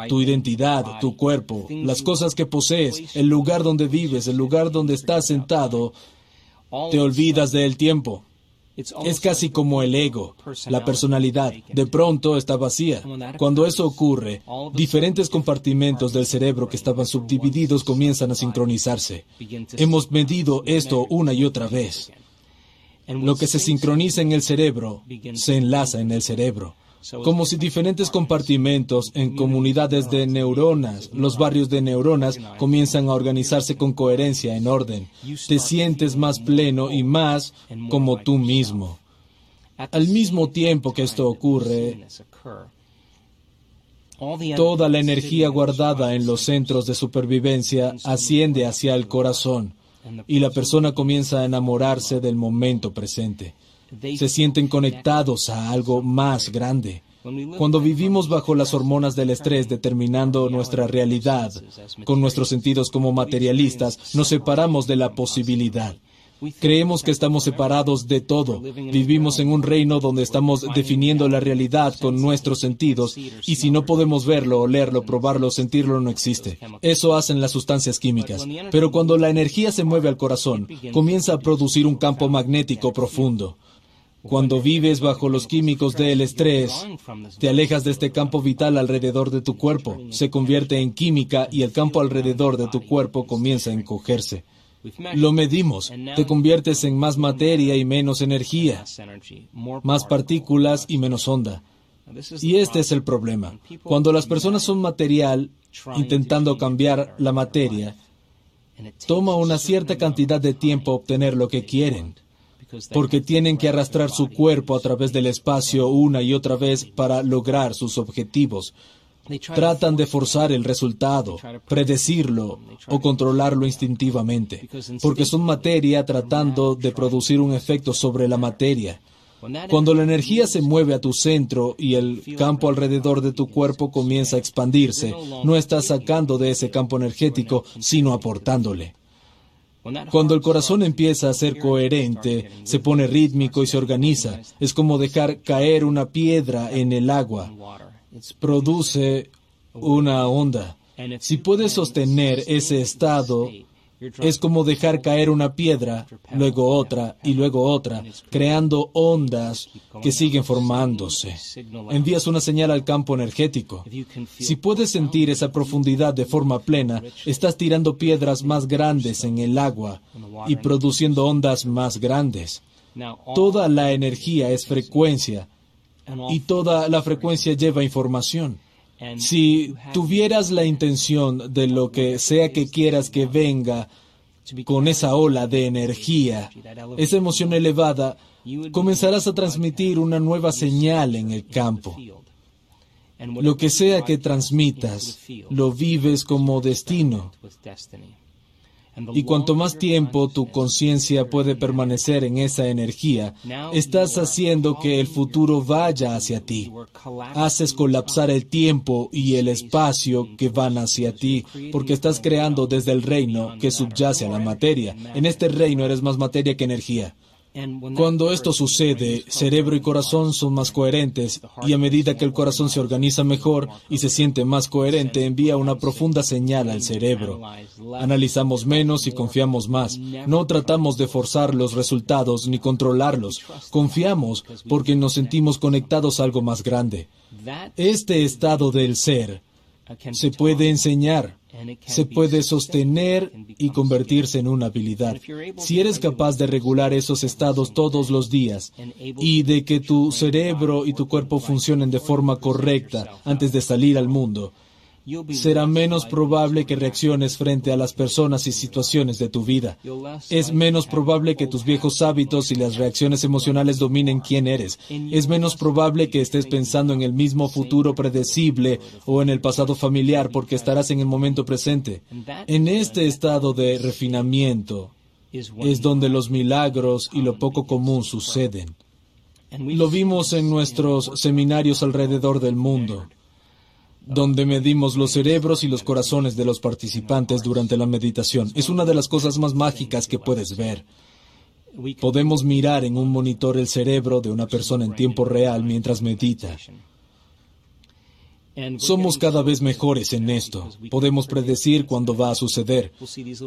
tu identidad, tu cuerpo, las cosas que posees, el lugar donde vives, el lugar donde estás sentado, te olvidas del tiempo. Es casi como el ego, la personalidad. De pronto está vacía. Cuando eso ocurre, diferentes compartimentos del cerebro que estaban subdivididos comienzan a sincronizarse. Hemos medido esto una y otra vez. Lo que se sincroniza en el cerebro se enlaza en el cerebro como si diferentes compartimentos en comunidades de neuronas, los barrios de neuronas, comienzan a organizarse con coherencia, en orden. Te sientes más pleno y más como tú mismo. Al mismo tiempo que esto ocurre, toda la energía guardada en los centros de supervivencia asciende hacia el corazón y la persona comienza a enamorarse del momento presente se sienten conectados a algo más grande. Cuando vivimos bajo las hormonas del estrés determinando nuestra realidad, con nuestros sentidos como materialistas, nos separamos de la posibilidad. Creemos que estamos separados de todo. Vivimos en un reino donde estamos definiendo la realidad con nuestros sentidos y si no podemos verlo, olerlo, probarlo, sentirlo, no existe. Eso hacen las sustancias químicas. Pero cuando la energía se mueve al corazón, comienza a producir un campo magnético profundo. Cuando vives bajo los químicos del estrés, te alejas de este campo vital alrededor de tu cuerpo, se convierte en química y el campo alrededor de tu cuerpo comienza a encogerse. Lo medimos, te conviertes en más materia y menos energía, más partículas y menos onda. Y este es el problema. Cuando las personas son material, intentando cambiar la materia, toma una cierta cantidad de tiempo obtener lo que quieren porque tienen que arrastrar su cuerpo a través del espacio una y otra vez para lograr sus objetivos. Tratan de forzar el resultado, predecirlo o controlarlo instintivamente, porque son materia tratando de producir un efecto sobre la materia. Cuando la energía se mueve a tu centro y el campo alrededor de tu cuerpo comienza a expandirse, no estás sacando de ese campo energético, sino aportándole. Cuando el corazón empieza a ser coherente, se pone rítmico y se organiza. Es como dejar caer una piedra en el agua. Produce una onda. Si puedes sostener ese estado, es como dejar caer una piedra, luego otra y luego otra, creando ondas que siguen formándose. Envías una señal al campo energético. Si puedes sentir esa profundidad de forma plena, estás tirando piedras más grandes en el agua y produciendo ondas más grandes. Toda la energía es frecuencia y toda la frecuencia lleva información. Si tuvieras la intención de lo que sea que quieras que venga con esa ola de energía, esa emoción elevada, comenzarás a transmitir una nueva señal en el campo. Lo que sea que transmitas, lo vives como destino. Y cuanto más tiempo tu conciencia puede permanecer en esa energía, estás haciendo que el futuro vaya hacia ti. Haces colapsar el tiempo y el espacio que van hacia ti, porque estás creando desde el reino que subyace a la materia. En este reino eres más materia que energía. Cuando esto sucede, cerebro y corazón son más coherentes y a medida que el corazón se organiza mejor y se siente más coherente, envía una profunda señal al cerebro. Analizamos menos y confiamos más. No tratamos de forzar los resultados ni controlarlos. Confiamos porque nos sentimos conectados a algo más grande. Este estado del ser se puede enseñar, se puede sostener y convertirse en una habilidad. Si eres capaz de regular esos estados todos los días y de que tu cerebro y tu cuerpo funcionen de forma correcta antes de salir al mundo, será menos probable que reacciones frente a las personas y situaciones de tu vida. Es menos probable que tus viejos hábitos y las reacciones emocionales dominen quién eres. Es menos probable que estés pensando en el mismo futuro predecible o en el pasado familiar porque estarás en el momento presente. En este estado de refinamiento es donde los milagros y lo poco común suceden. Lo vimos en nuestros seminarios alrededor del mundo donde medimos los cerebros y los corazones de los participantes durante la meditación. Es una de las cosas más mágicas que puedes ver. Podemos mirar en un monitor el cerebro de una persona en tiempo real mientras medita. Somos cada vez mejores en esto. Podemos predecir cuándo va a suceder.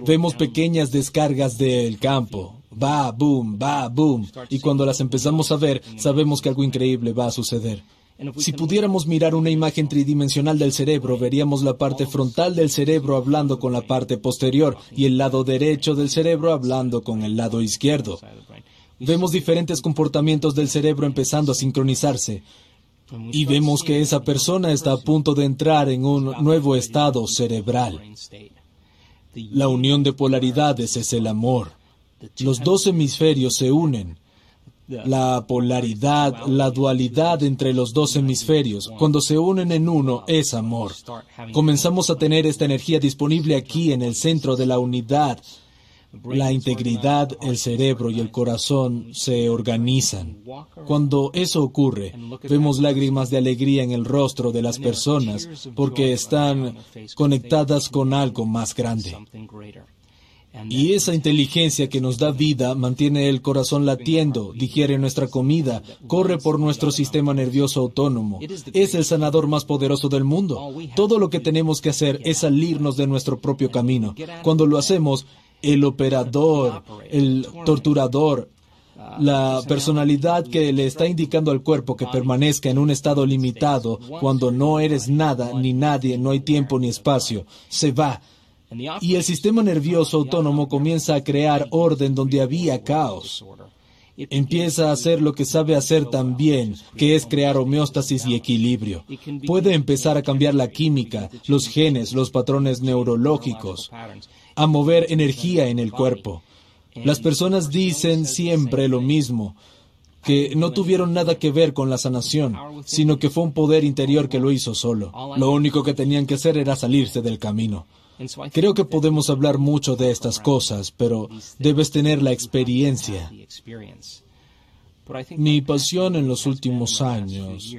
Vemos pequeñas descargas del campo. Va, boom, va, boom. Y cuando las empezamos a ver, sabemos que algo increíble va a suceder. Si pudiéramos mirar una imagen tridimensional del cerebro, veríamos la parte frontal del cerebro hablando con la parte posterior y el lado derecho del cerebro hablando con el lado izquierdo. Vemos diferentes comportamientos del cerebro empezando a sincronizarse. Y vemos que esa persona está a punto de entrar en un nuevo estado cerebral. La unión de polaridades es el amor. Los dos hemisferios se unen la polaridad, la dualidad entre los dos hemisferios, cuando se unen en uno, es amor. Comenzamos a tener esta energía disponible aquí en el centro de la unidad. La integridad, el cerebro y el corazón se organizan. Cuando eso ocurre, vemos lágrimas de alegría en el rostro de las personas porque están conectadas con algo más grande. Y esa inteligencia que nos da vida mantiene el corazón latiendo, digiere nuestra comida, corre por nuestro sistema nervioso autónomo. Es el sanador más poderoso del mundo. Todo lo que tenemos que hacer es salirnos de nuestro propio camino. Cuando lo hacemos, el operador, el torturador, la personalidad que le está indicando al cuerpo que permanezca en un estado limitado cuando no eres nada ni nadie, no hay tiempo ni espacio, se va y el sistema nervioso autónomo comienza a crear orden donde había caos. Empieza a hacer lo que sabe hacer también, que es crear homeostasis y equilibrio. Puede empezar a cambiar la química, los genes, los patrones neurológicos, a mover energía en el cuerpo. Las personas dicen siempre lo mismo, que no tuvieron nada que ver con la sanación, sino que fue un poder interior que lo hizo solo. Lo único que tenían que hacer era salirse del camino. Creo que podemos hablar mucho de estas cosas, pero debes tener la experiencia. Mi pasión en los últimos años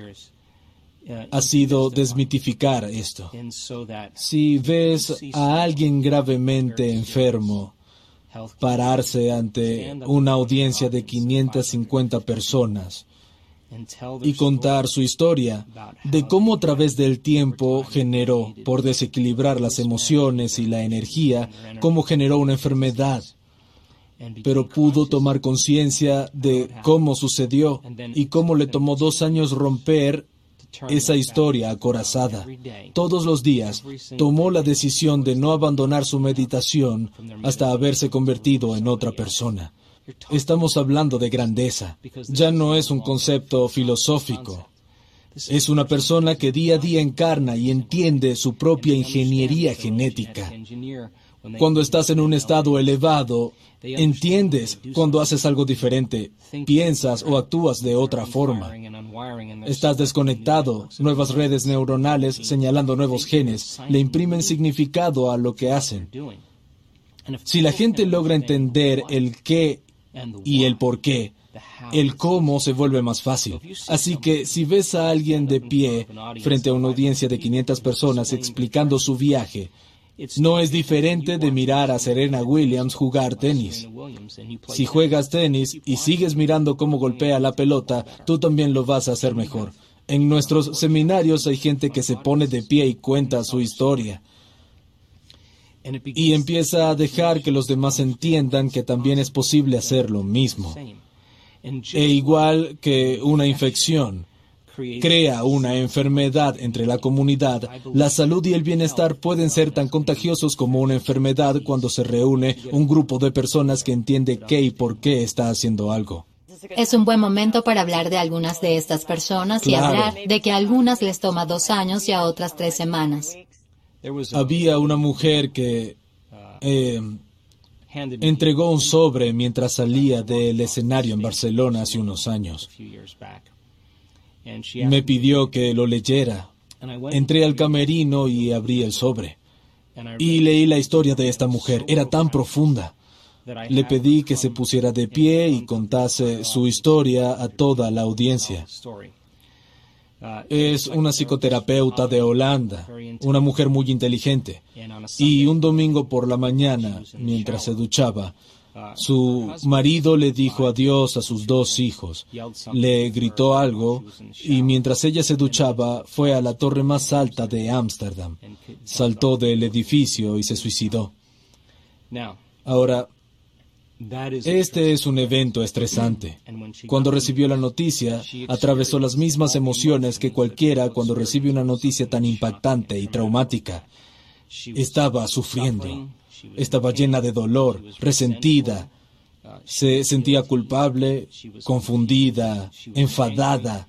ha sido desmitificar esto. Si ves a alguien gravemente enfermo pararse ante una audiencia de 550 personas, y contar su historia de cómo a través del tiempo generó, por desequilibrar las emociones y la energía, cómo generó una enfermedad. Pero pudo tomar conciencia de cómo sucedió y cómo le tomó dos años romper esa historia acorazada. Todos los días tomó la decisión de no abandonar su meditación hasta haberse convertido en otra persona. Estamos hablando de grandeza. Ya no es un concepto filosófico. Es una persona que día a día encarna y entiende su propia ingeniería genética. Cuando estás en un estado elevado, entiendes cuando haces algo diferente, piensas o actúas de otra forma. Estás desconectado, nuevas redes neuronales señalando nuevos genes le imprimen significado a lo que hacen. Si la gente logra entender el qué y el por qué. El cómo se vuelve más fácil. Así que si ves a alguien de pie frente a una audiencia de 500 personas explicando su viaje, no es diferente de mirar a Serena Williams jugar tenis. Si juegas tenis y sigues mirando cómo golpea la pelota, tú también lo vas a hacer mejor. En nuestros seminarios hay gente que se pone de pie y cuenta su historia y empieza a dejar que los demás entiendan que también es posible hacer lo mismo. E igual que una infección, crea una enfermedad entre la comunidad, la salud y el bienestar pueden ser tan contagiosos como una enfermedad cuando se reúne un grupo de personas que entiende qué y por qué está haciendo algo. Es un buen momento para hablar de algunas de estas personas y hablar de que a algunas les toma dos años y a otras tres semanas. Había una mujer que eh, entregó un sobre mientras salía del escenario en Barcelona hace unos años. Me pidió que lo leyera. Entré al camerino y abrí el sobre. Y leí la historia de esta mujer. Era tan profunda. Le pedí que se pusiera de pie y contase su historia a toda la audiencia. Es una psicoterapeuta de Holanda, una mujer muy inteligente. Y un domingo por la mañana, mientras se duchaba, su marido le dijo adiós a sus dos hijos, le gritó algo y mientras ella se duchaba fue a la torre más alta de Ámsterdam, saltó del edificio y se suicidó. Ahora, este es un evento estresante. Cuando recibió la noticia, atravesó las mismas emociones que cualquiera cuando recibe una noticia tan impactante y traumática. Estaba sufriendo, estaba llena de dolor, resentida, se sentía culpable, confundida, enfadada.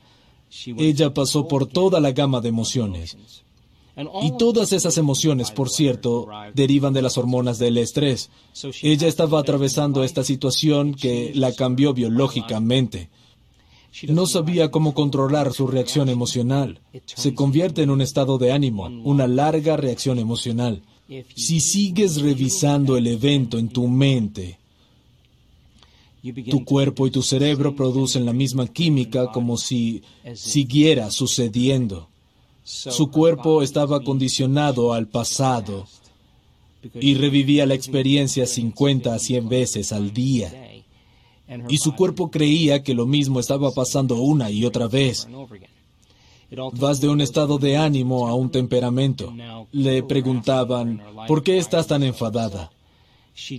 Ella pasó por toda la gama de emociones. Y todas esas emociones, por cierto, derivan de las hormonas del estrés. Ella estaba atravesando esta situación que la cambió biológicamente. No sabía cómo controlar su reacción emocional. Se convierte en un estado de ánimo, una larga reacción emocional. Si sigues revisando el evento en tu mente, tu cuerpo y tu cerebro producen la misma química como si siguiera sucediendo. Su cuerpo estaba condicionado al pasado y revivía la experiencia 50 a 100 veces al día. Y su cuerpo creía que lo mismo estaba pasando una y otra vez. Vas de un estado de ánimo a un temperamento. Le preguntaban, ¿por qué estás tan enfadada?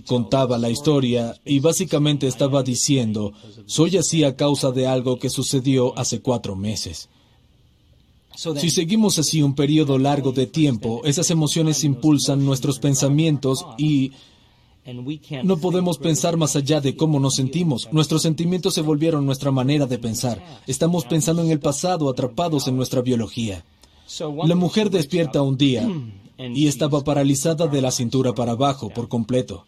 Contaba la historia y básicamente estaba diciendo, soy así a causa de algo que sucedió hace cuatro meses. Si seguimos así un periodo largo de tiempo, esas emociones impulsan nuestros pensamientos y no podemos pensar más allá de cómo nos sentimos. Nuestros sentimientos se volvieron nuestra manera de pensar. Estamos pensando en el pasado, atrapados en nuestra biología. La mujer despierta un día y estaba paralizada de la cintura para abajo por completo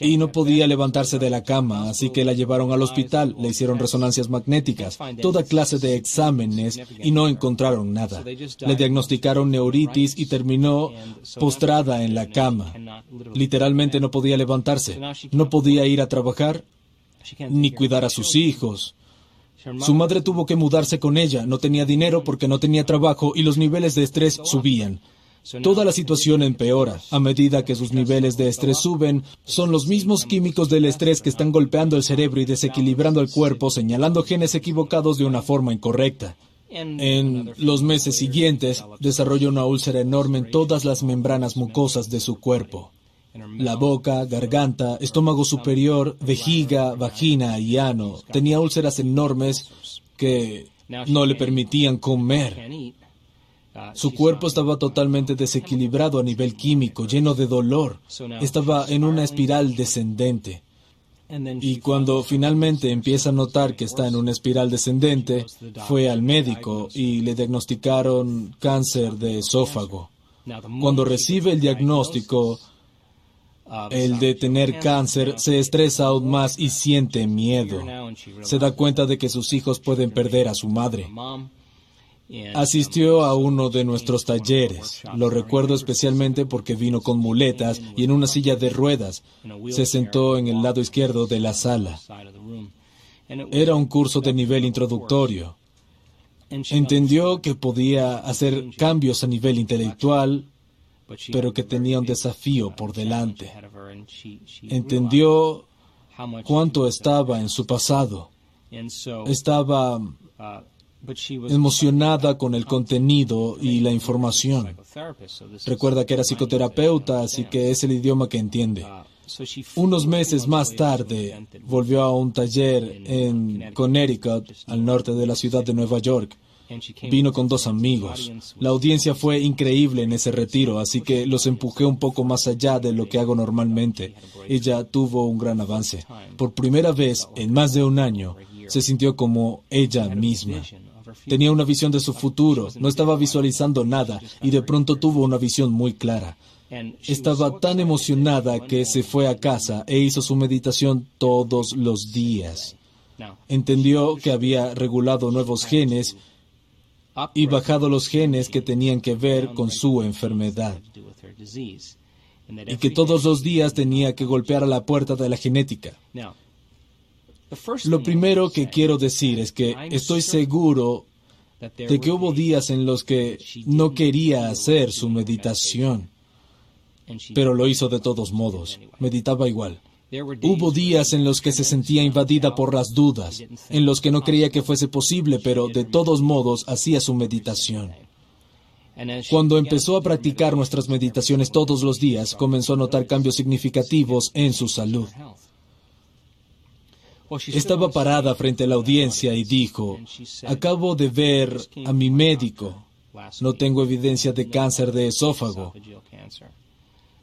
y no podía levantarse de la cama, así que la llevaron al hospital, le hicieron resonancias magnéticas, toda clase de exámenes y no encontraron nada. Le diagnosticaron neuritis y terminó postrada en la cama. Literalmente no podía levantarse, no podía ir a trabajar ni cuidar a sus hijos. Su madre tuvo que mudarse con ella, no tenía dinero porque no tenía trabajo y los niveles de estrés subían. Toda la situación empeora. A medida que sus niveles de estrés suben, son los mismos químicos del estrés que están golpeando el cerebro y desequilibrando el cuerpo, señalando genes equivocados de una forma incorrecta. En los meses siguientes, desarrolló una úlcera enorme en todas las membranas mucosas de su cuerpo. La boca, garganta, estómago superior, vejiga, vagina y ano. Tenía úlceras enormes que no le permitían comer. Su cuerpo estaba totalmente desequilibrado a nivel químico, lleno de dolor. Estaba en una espiral descendente. Y cuando finalmente empieza a notar que está en una espiral descendente, fue al médico y le diagnosticaron cáncer de esófago. Cuando recibe el diagnóstico, el de tener cáncer se estresa aún más y siente miedo. Se da cuenta de que sus hijos pueden perder a su madre. Asistió a uno de nuestros talleres. Lo recuerdo especialmente porque vino con muletas y en una silla de ruedas. Se sentó en el lado izquierdo de la sala. Era un curso de nivel introductorio. Entendió que podía hacer cambios a nivel intelectual, pero que tenía un desafío por delante. Entendió cuánto estaba en su pasado. Estaba emocionada con el contenido y la información. Recuerda que era psicoterapeuta, así que es el idioma que entiende. Unos meses más tarde volvió a un taller en Connecticut, al norte de la ciudad de Nueva York. Vino con dos amigos. La audiencia fue increíble en ese retiro, así que los empujé un poco más allá de lo que hago normalmente. Ella tuvo un gran avance. Por primera vez en más de un año, se sintió como ella misma. Tenía una visión de su futuro, no estaba visualizando nada y de pronto tuvo una visión muy clara. Estaba tan emocionada que se fue a casa e hizo su meditación todos los días. Entendió que había regulado nuevos genes y bajado los genes que tenían que ver con su enfermedad. Y que todos los días tenía que golpear a la puerta de la genética. Lo primero que quiero decir es que estoy seguro de que hubo días en los que no quería hacer su meditación, pero lo hizo de todos modos. Meditaba igual. Hubo días en los que se sentía invadida por las dudas, en los que no creía que fuese posible, pero de todos modos hacía su meditación. Cuando empezó a practicar nuestras meditaciones todos los días, comenzó a notar cambios significativos en su salud. Estaba parada frente a la audiencia y dijo, acabo de ver a mi médico. No tengo evidencia de cáncer de esófago.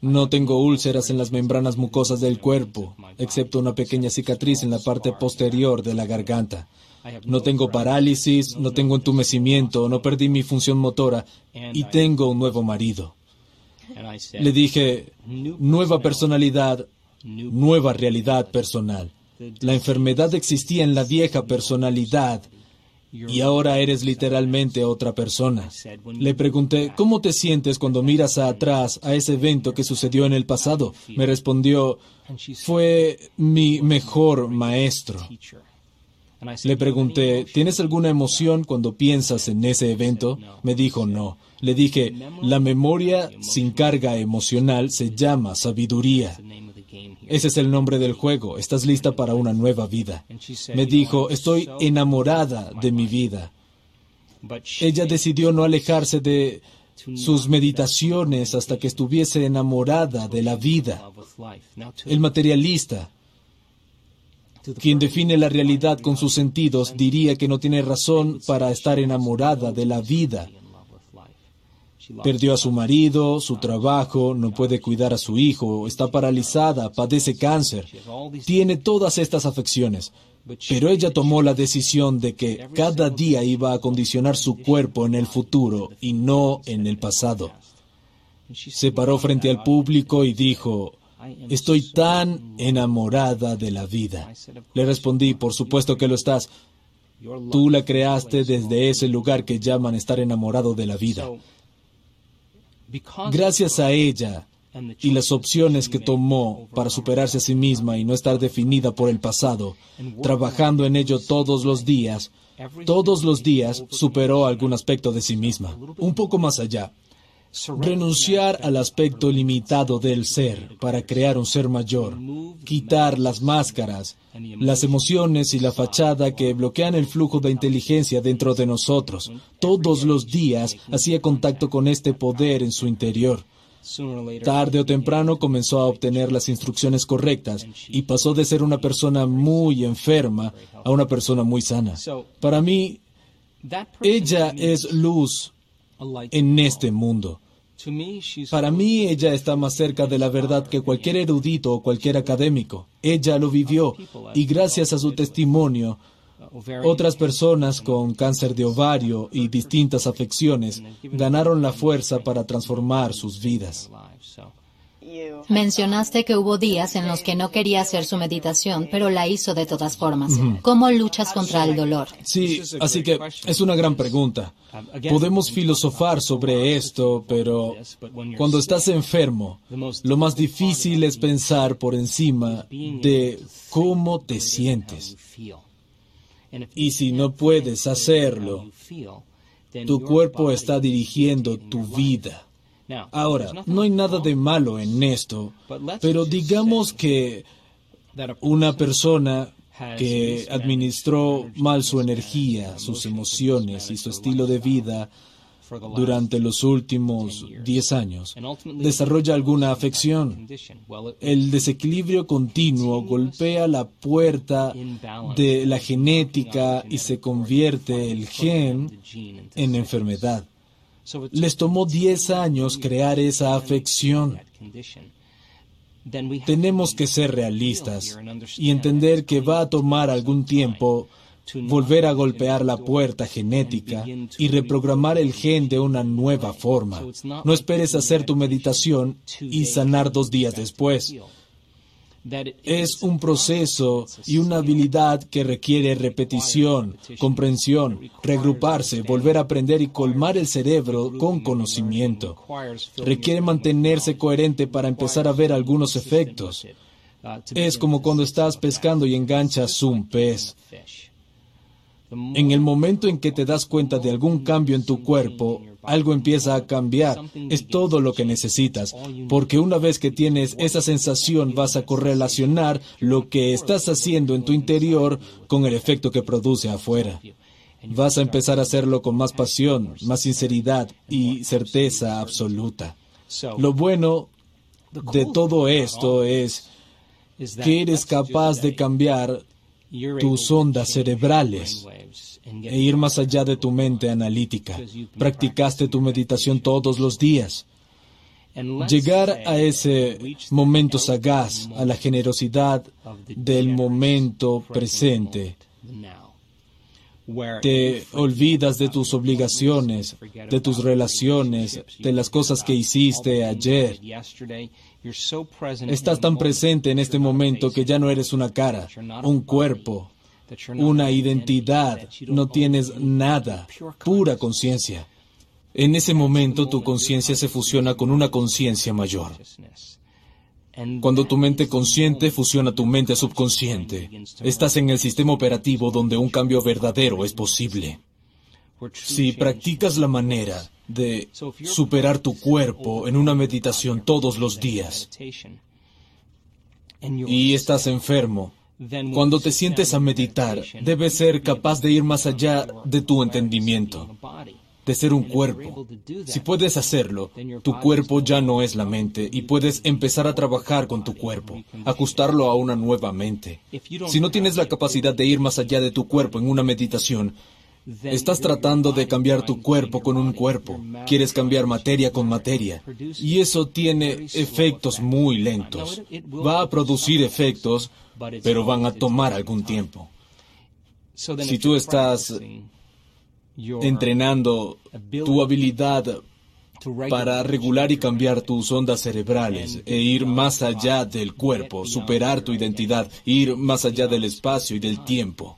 No tengo úlceras en las membranas mucosas del cuerpo, excepto una pequeña cicatriz en la parte posterior de la garganta. No tengo parálisis, no tengo entumecimiento, no perdí mi función motora y tengo un nuevo marido. Le dije, nueva personalidad, nueva realidad personal. La enfermedad existía en la vieja personalidad y ahora eres literalmente otra persona. Le pregunté, ¿cómo te sientes cuando miras atrás a ese evento que sucedió en el pasado? Me respondió, fue mi mejor maestro. Le pregunté, ¿tienes alguna emoción cuando piensas en ese evento? Me dijo, no. Le dije, la memoria sin carga emocional se llama sabiduría. Ese es el nombre del juego. Estás lista para una nueva vida. Me dijo, estoy enamorada de mi vida. Ella decidió no alejarse de sus meditaciones hasta que estuviese enamorada de la vida. El materialista, quien define la realidad con sus sentidos, diría que no tiene razón para estar enamorada de la vida. Perdió a su marido, su trabajo, no puede cuidar a su hijo, está paralizada, padece cáncer, tiene todas estas afecciones. Pero ella tomó la decisión de que cada día iba a condicionar su cuerpo en el futuro y no en el pasado. Se paró frente al público y dijo, Estoy tan enamorada de la vida. Le respondí, por supuesto que lo estás. Tú la creaste desde ese lugar que llaman estar enamorado de la vida. Gracias a ella y las opciones que tomó para superarse a sí misma y no estar definida por el pasado, trabajando en ello todos los días, todos los días superó algún aspecto de sí misma, un poco más allá. Renunciar al aspecto limitado del ser para crear un ser mayor, quitar las máscaras, las emociones y la fachada que bloquean el flujo de inteligencia dentro de nosotros. Todos los días hacía contacto con este poder en su interior. Tarde o temprano comenzó a obtener las instrucciones correctas y pasó de ser una persona muy enferma a una persona muy sana. Para mí, ella es luz en este mundo. Para mí ella está más cerca de la verdad que cualquier erudito o cualquier académico. Ella lo vivió y gracias a su testimonio, otras personas con cáncer de ovario y distintas afecciones ganaron la fuerza para transformar sus vidas. Mencionaste que hubo días en los que no quería hacer su meditación, pero la hizo de todas formas. ¿Cómo luchas contra el dolor? Sí, así que es una gran pregunta. Podemos filosofar sobre esto, pero cuando estás enfermo, lo más difícil es pensar por encima de cómo te sientes. Y si no puedes hacerlo, tu cuerpo está dirigiendo tu vida. Ahora, no hay nada de malo en esto, pero digamos que una persona que administró mal su energía, sus emociones y su estilo de vida durante los últimos 10 años desarrolla alguna afección. El desequilibrio continuo golpea la puerta de la genética y se convierte el gen en enfermedad. Les tomó 10 años crear esa afección. Tenemos que ser realistas y entender que va a tomar algún tiempo volver a golpear la puerta genética y reprogramar el gen de una nueva forma. No esperes hacer tu meditación y sanar dos días después. Es un proceso y una habilidad que requiere repetición, comprensión, regruparse, volver a aprender y colmar el cerebro con conocimiento. Requiere mantenerse coherente para empezar a ver algunos efectos. Es como cuando estás pescando y enganchas un pez. En el momento en que te das cuenta de algún cambio en tu cuerpo, algo empieza a cambiar. Es todo lo que necesitas, porque una vez que tienes esa sensación vas a correlacionar lo que estás haciendo en tu interior con el efecto que produce afuera. Vas a empezar a hacerlo con más pasión, más sinceridad y certeza absoluta. Lo bueno de todo esto es que eres capaz de cambiar tus ondas cerebrales e ir más allá de tu mente analítica. Practicaste tu meditación todos los días. Llegar a ese momento sagaz, a la generosidad del momento presente. Te olvidas de tus obligaciones, de tus relaciones, de las cosas que hiciste ayer. Estás tan presente en este momento que ya no eres una cara, un cuerpo, una identidad, no tienes nada, pura conciencia. En ese momento tu conciencia se fusiona con una conciencia mayor. Cuando tu mente consciente fusiona tu mente subconsciente, estás en el sistema operativo donde un cambio verdadero es posible. Si practicas la manera de superar tu cuerpo en una meditación todos los días y estás enfermo, cuando te sientes a meditar, debes ser capaz de ir más allá de tu entendimiento, de ser un cuerpo. Si puedes hacerlo, tu cuerpo ya no es la mente y puedes empezar a trabajar con tu cuerpo, ajustarlo a una nueva mente. Si no tienes la capacidad de ir más allá de tu cuerpo en una meditación, Estás tratando de cambiar tu cuerpo con un cuerpo. Quieres cambiar materia con materia. Y eso tiene efectos muy lentos. Va a producir efectos, pero van a tomar algún tiempo. Si tú estás entrenando tu habilidad para regular y cambiar tus ondas cerebrales e ir más allá del cuerpo, superar tu identidad, ir más allá del espacio y del tiempo.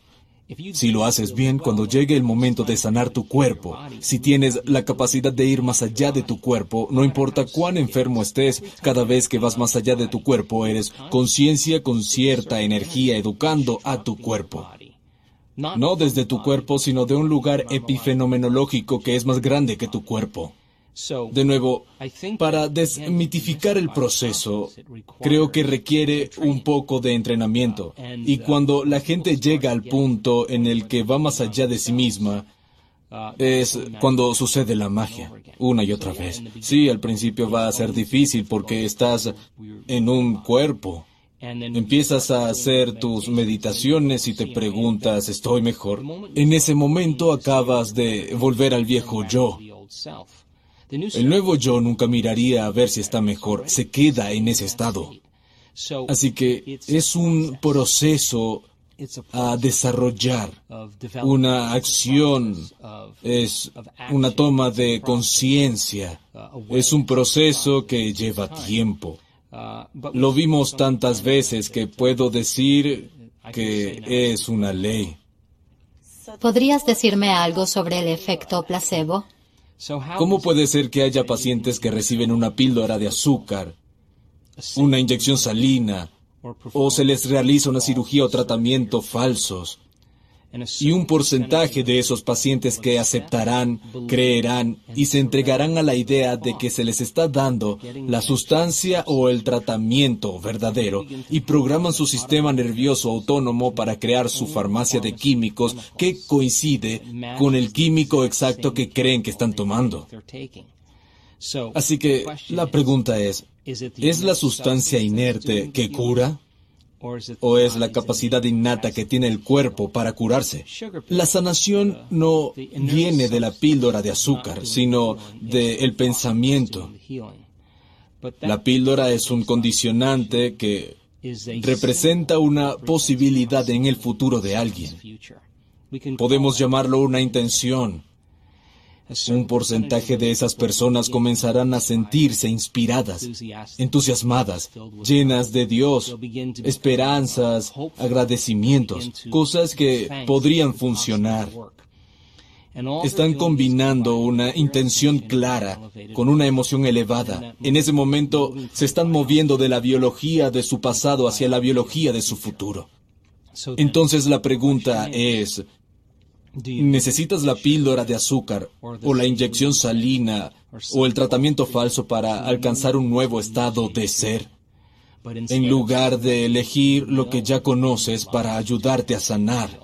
Si lo haces bien, cuando llegue el momento de sanar tu cuerpo, si tienes la capacidad de ir más allá de tu cuerpo, no importa cuán enfermo estés, cada vez que vas más allá de tu cuerpo, eres conciencia con cierta energía educando a tu cuerpo. No desde tu cuerpo, sino de un lugar epifenomenológico que es más grande que tu cuerpo. De nuevo, para desmitificar el proceso, creo que requiere un poco de entrenamiento. Y cuando la gente llega al punto en el que va más allá de sí misma, es cuando sucede la magia, una y otra vez. Sí, al principio va a ser difícil porque estás en un cuerpo. Empiezas a hacer tus meditaciones y te preguntas, ¿estoy mejor? En ese momento acabas de volver al viejo yo. El nuevo yo nunca miraría a ver si está mejor, se queda en ese estado. Así que es un proceso a desarrollar, una acción, es una toma de conciencia, es un proceso que lleva tiempo. Lo vimos tantas veces que puedo decir que es una ley. ¿Podrías decirme algo sobre el efecto placebo? ¿Cómo puede ser que haya pacientes que reciben una píldora de azúcar, una inyección salina, o se les realiza una cirugía o tratamiento falsos? Y un porcentaje de esos pacientes que aceptarán, creerán y se entregarán a la idea de que se les está dando la sustancia o el tratamiento verdadero y programan su sistema nervioso autónomo para crear su farmacia de químicos que coincide con el químico exacto que creen que están tomando. Así que la pregunta es, ¿es la sustancia inerte que cura? O es la capacidad innata que tiene el cuerpo para curarse. La sanación no viene de la píldora de azúcar, sino del pensamiento. La píldora es un condicionante que representa una posibilidad en el futuro de alguien. Podemos llamarlo una intención, un porcentaje de esas personas comenzarán a sentirse inspiradas, entusiasmadas, llenas de Dios, esperanzas, agradecimientos, cosas que podrían funcionar. Están combinando una intención clara con una emoción elevada. En ese momento se están moviendo de la biología de su pasado hacia la biología de su futuro. Entonces la pregunta es, Necesitas la píldora de azúcar o la inyección salina o el tratamiento falso para alcanzar un nuevo estado de ser, en lugar de elegir lo que ya conoces para ayudarte a sanar.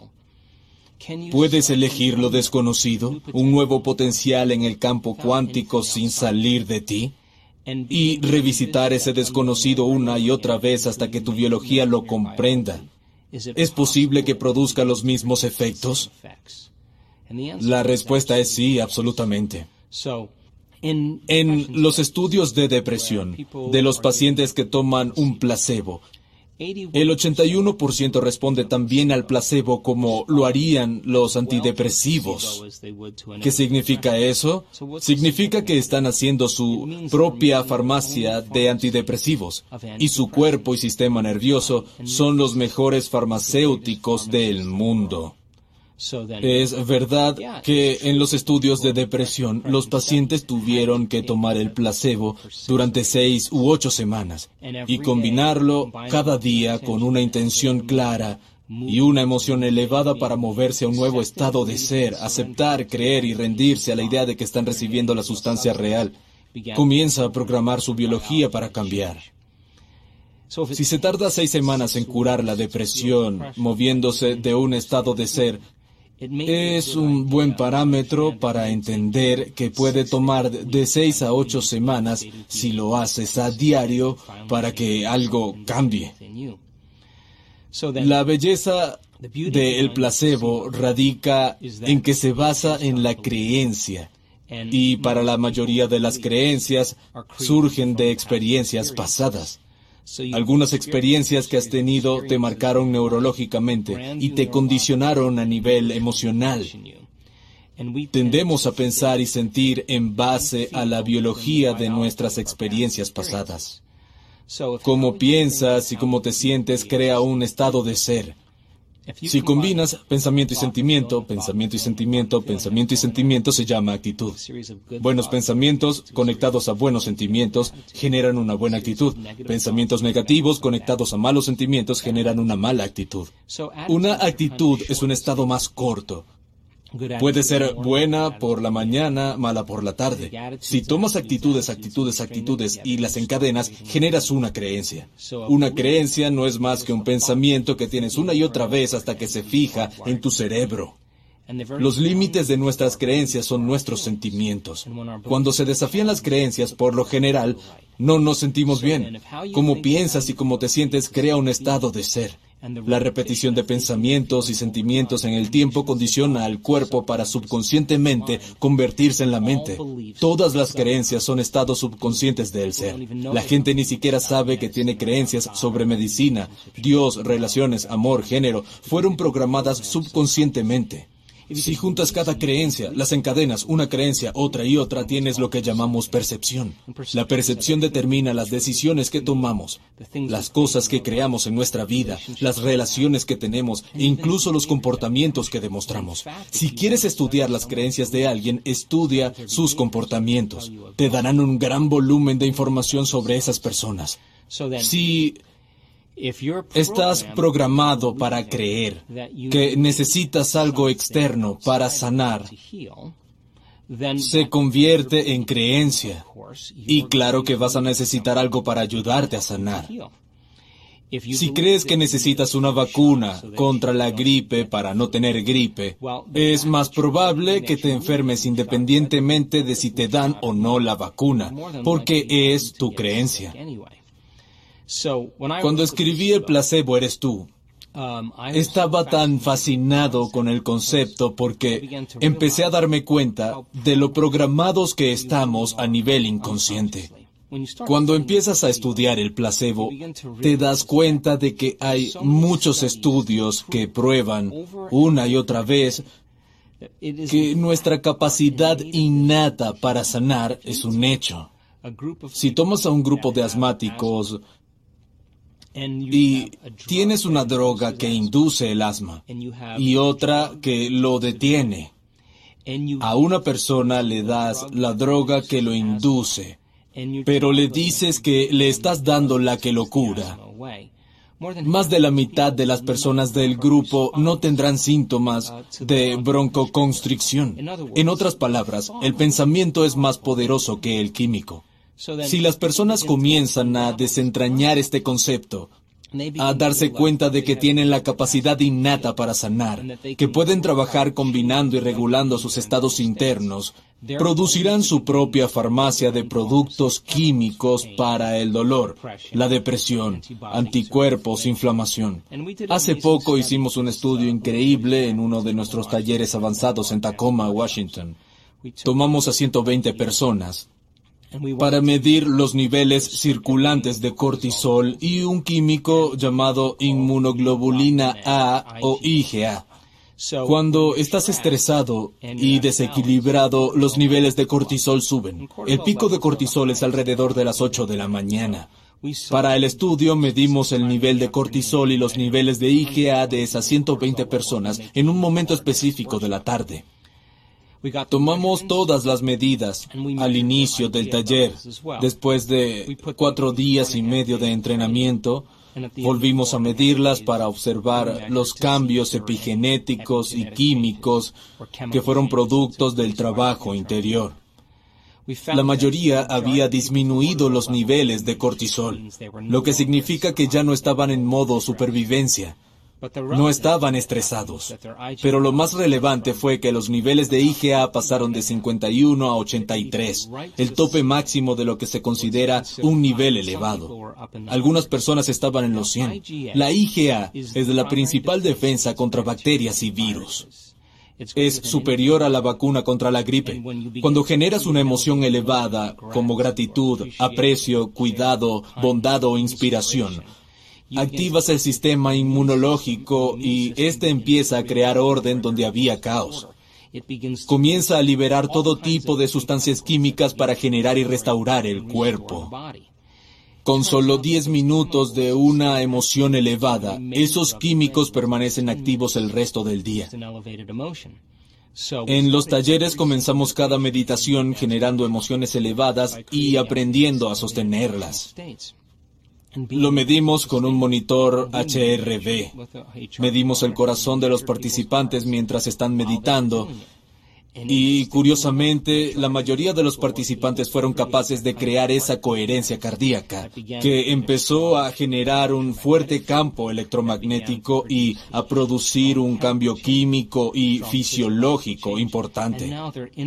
¿Puedes elegir lo desconocido, un nuevo potencial en el campo cuántico sin salir de ti? Y revisitar ese desconocido una y otra vez hasta que tu biología lo comprenda ¿Es posible que produzca los mismos efectos? La respuesta es sí, absolutamente. En los estudios de depresión de los pacientes que toman un placebo, el 81% responde también al placebo como lo harían los antidepresivos. ¿Qué significa eso? Significa que están haciendo su propia farmacia de antidepresivos y su cuerpo y sistema nervioso son los mejores farmacéuticos del mundo. Es verdad que en los estudios de depresión los pacientes tuvieron que tomar el placebo durante seis u ocho semanas y combinarlo cada día con una intención clara y una emoción elevada para moverse a un nuevo estado de ser, aceptar, creer y rendirse a la idea de que están recibiendo la sustancia real. Comienza a programar su biología para cambiar. Si se tarda seis semanas en curar la depresión, moviéndose de un estado de ser es un buen parámetro para entender que puede tomar de seis a ocho semanas si lo haces a diario para que algo cambie. La belleza del placebo radica en que se basa en la creencia. Y para la mayoría de las creencias surgen de experiencias pasadas. Algunas experiencias que has tenido te marcaron neurológicamente y te condicionaron a nivel emocional. Tendemos a pensar y sentir en base a la biología de nuestras experiencias pasadas. Cómo piensas y cómo te sientes crea un estado de ser. Si combinas pensamiento y sentimiento, pensamiento y sentimiento, pensamiento y sentimiento se llama actitud. Buenos pensamientos conectados a buenos sentimientos generan una buena actitud. Pensamientos negativos conectados a malos sentimientos generan una mala actitud. Una actitud es un estado más corto, Puede ser buena por la mañana, mala por la tarde. Si tomas actitudes, actitudes, actitudes y las encadenas, generas una creencia. Una creencia no es más que un pensamiento que tienes una y otra vez hasta que se fija en tu cerebro. Los límites de nuestras creencias son nuestros sentimientos. Cuando se desafían las creencias, por lo general, no nos sentimos bien. Cómo piensas y cómo te sientes crea un estado de ser. La repetición de pensamientos y sentimientos en el tiempo condiciona al cuerpo para subconscientemente convertirse en la mente. Todas las creencias son estados subconscientes del ser. La gente ni siquiera sabe que tiene creencias sobre medicina, Dios, relaciones, amor, género. Fueron programadas subconscientemente. Si juntas cada creencia, las encadenas, una creencia, otra y otra, tienes lo que llamamos percepción. La percepción determina las decisiones que tomamos, las cosas que creamos en nuestra vida, las relaciones que tenemos e incluso los comportamientos que demostramos. Si quieres estudiar las creencias de alguien, estudia sus comportamientos. Te darán un gran volumen de información sobre esas personas. Si Estás programado para creer que necesitas algo externo para sanar. Se convierte en creencia. Y claro que vas a necesitar algo para ayudarte a sanar. Si crees que necesitas una vacuna contra la gripe para no tener gripe, es más probable que te enfermes independientemente de si te dan o no la vacuna, porque es tu creencia. Cuando escribí El placebo eres tú, um, estaba tan fascinado con el concepto porque empecé a darme cuenta de lo programados que estamos a nivel inconsciente. Cuando empiezas a estudiar el placebo, te das cuenta de que hay muchos estudios que prueban una y otra vez que nuestra capacidad innata para sanar es un hecho. Si tomas a un grupo de asmáticos y tienes una droga que induce el asma y otra que lo detiene. A una persona le das la droga que lo induce, pero le dices que le estás dando la que lo cura. Más de la mitad de las personas del grupo no tendrán síntomas de broncoconstricción. En otras palabras, el pensamiento es más poderoso que el químico. Si las personas comienzan a desentrañar este concepto, a darse cuenta de que tienen la capacidad innata para sanar, que pueden trabajar combinando y regulando sus estados internos, producirán su propia farmacia de productos químicos para el dolor, la depresión, anticuerpos, inflamación. Hace poco hicimos un estudio increíble en uno de nuestros talleres avanzados en Tacoma, Washington. Tomamos a 120 personas para medir los niveles circulantes de cortisol y un químico llamado inmunoglobulina A o IgA. Cuando estás estresado y desequilibrado, los niveles de cortisol suben. El pico de cortisol es alrededor de las 8 de la mañana. Para el estudio medimos el nivel de cortisol y los niveles de IgA de esas 120 personas en un momento específico de la tarde. Tomamos todas las medidas al inicio del taller. Después de cuatro días y medio de entrenamiento, volvimos a medirlas para observar los cambios epigenéticos y químicos que fueron productos del trabajo interior. La mayoría había disminuido los niveles de cortisol, lo que significa que ya no estaban en modo supervivencia no estaban estresados. Pero lo más relevante fue que los niveles de IgA pasaron de 51 a 83, el tope máximo de lo que se considera un nivel elevado. Algunas personas estaban en los 100. La IgA es la principal defensa contra bacterias y virus es superior a la vacuna contra la gripe. Cuando generas una emoción elevada, como gratitud, aprecio, cuidado, bondad o inspiración, activas el sistema inmunológico y éste empieza a crear orden donde había caos. Comienza a liberar todo tipo de sustancias químicas para generar y restaurar el cuerpo. Con solo 10 minutos de una emoción elevada, esos químicos permanecen activos el resto del día. En los talleres comenzamos cada meditación generando emociones elevadas y aprendiendo a sostenerlas. Lo medimos con un monitor HRV. Medimos el corazón de los participantes mientras están meditando. Y curiosamente, la mayoría de los participantes fueron capaces de crear esa coherencia cardíaca, que empezó a generar un fuerte campo electromagnético y a producir un cambio químico y fisiológico importante.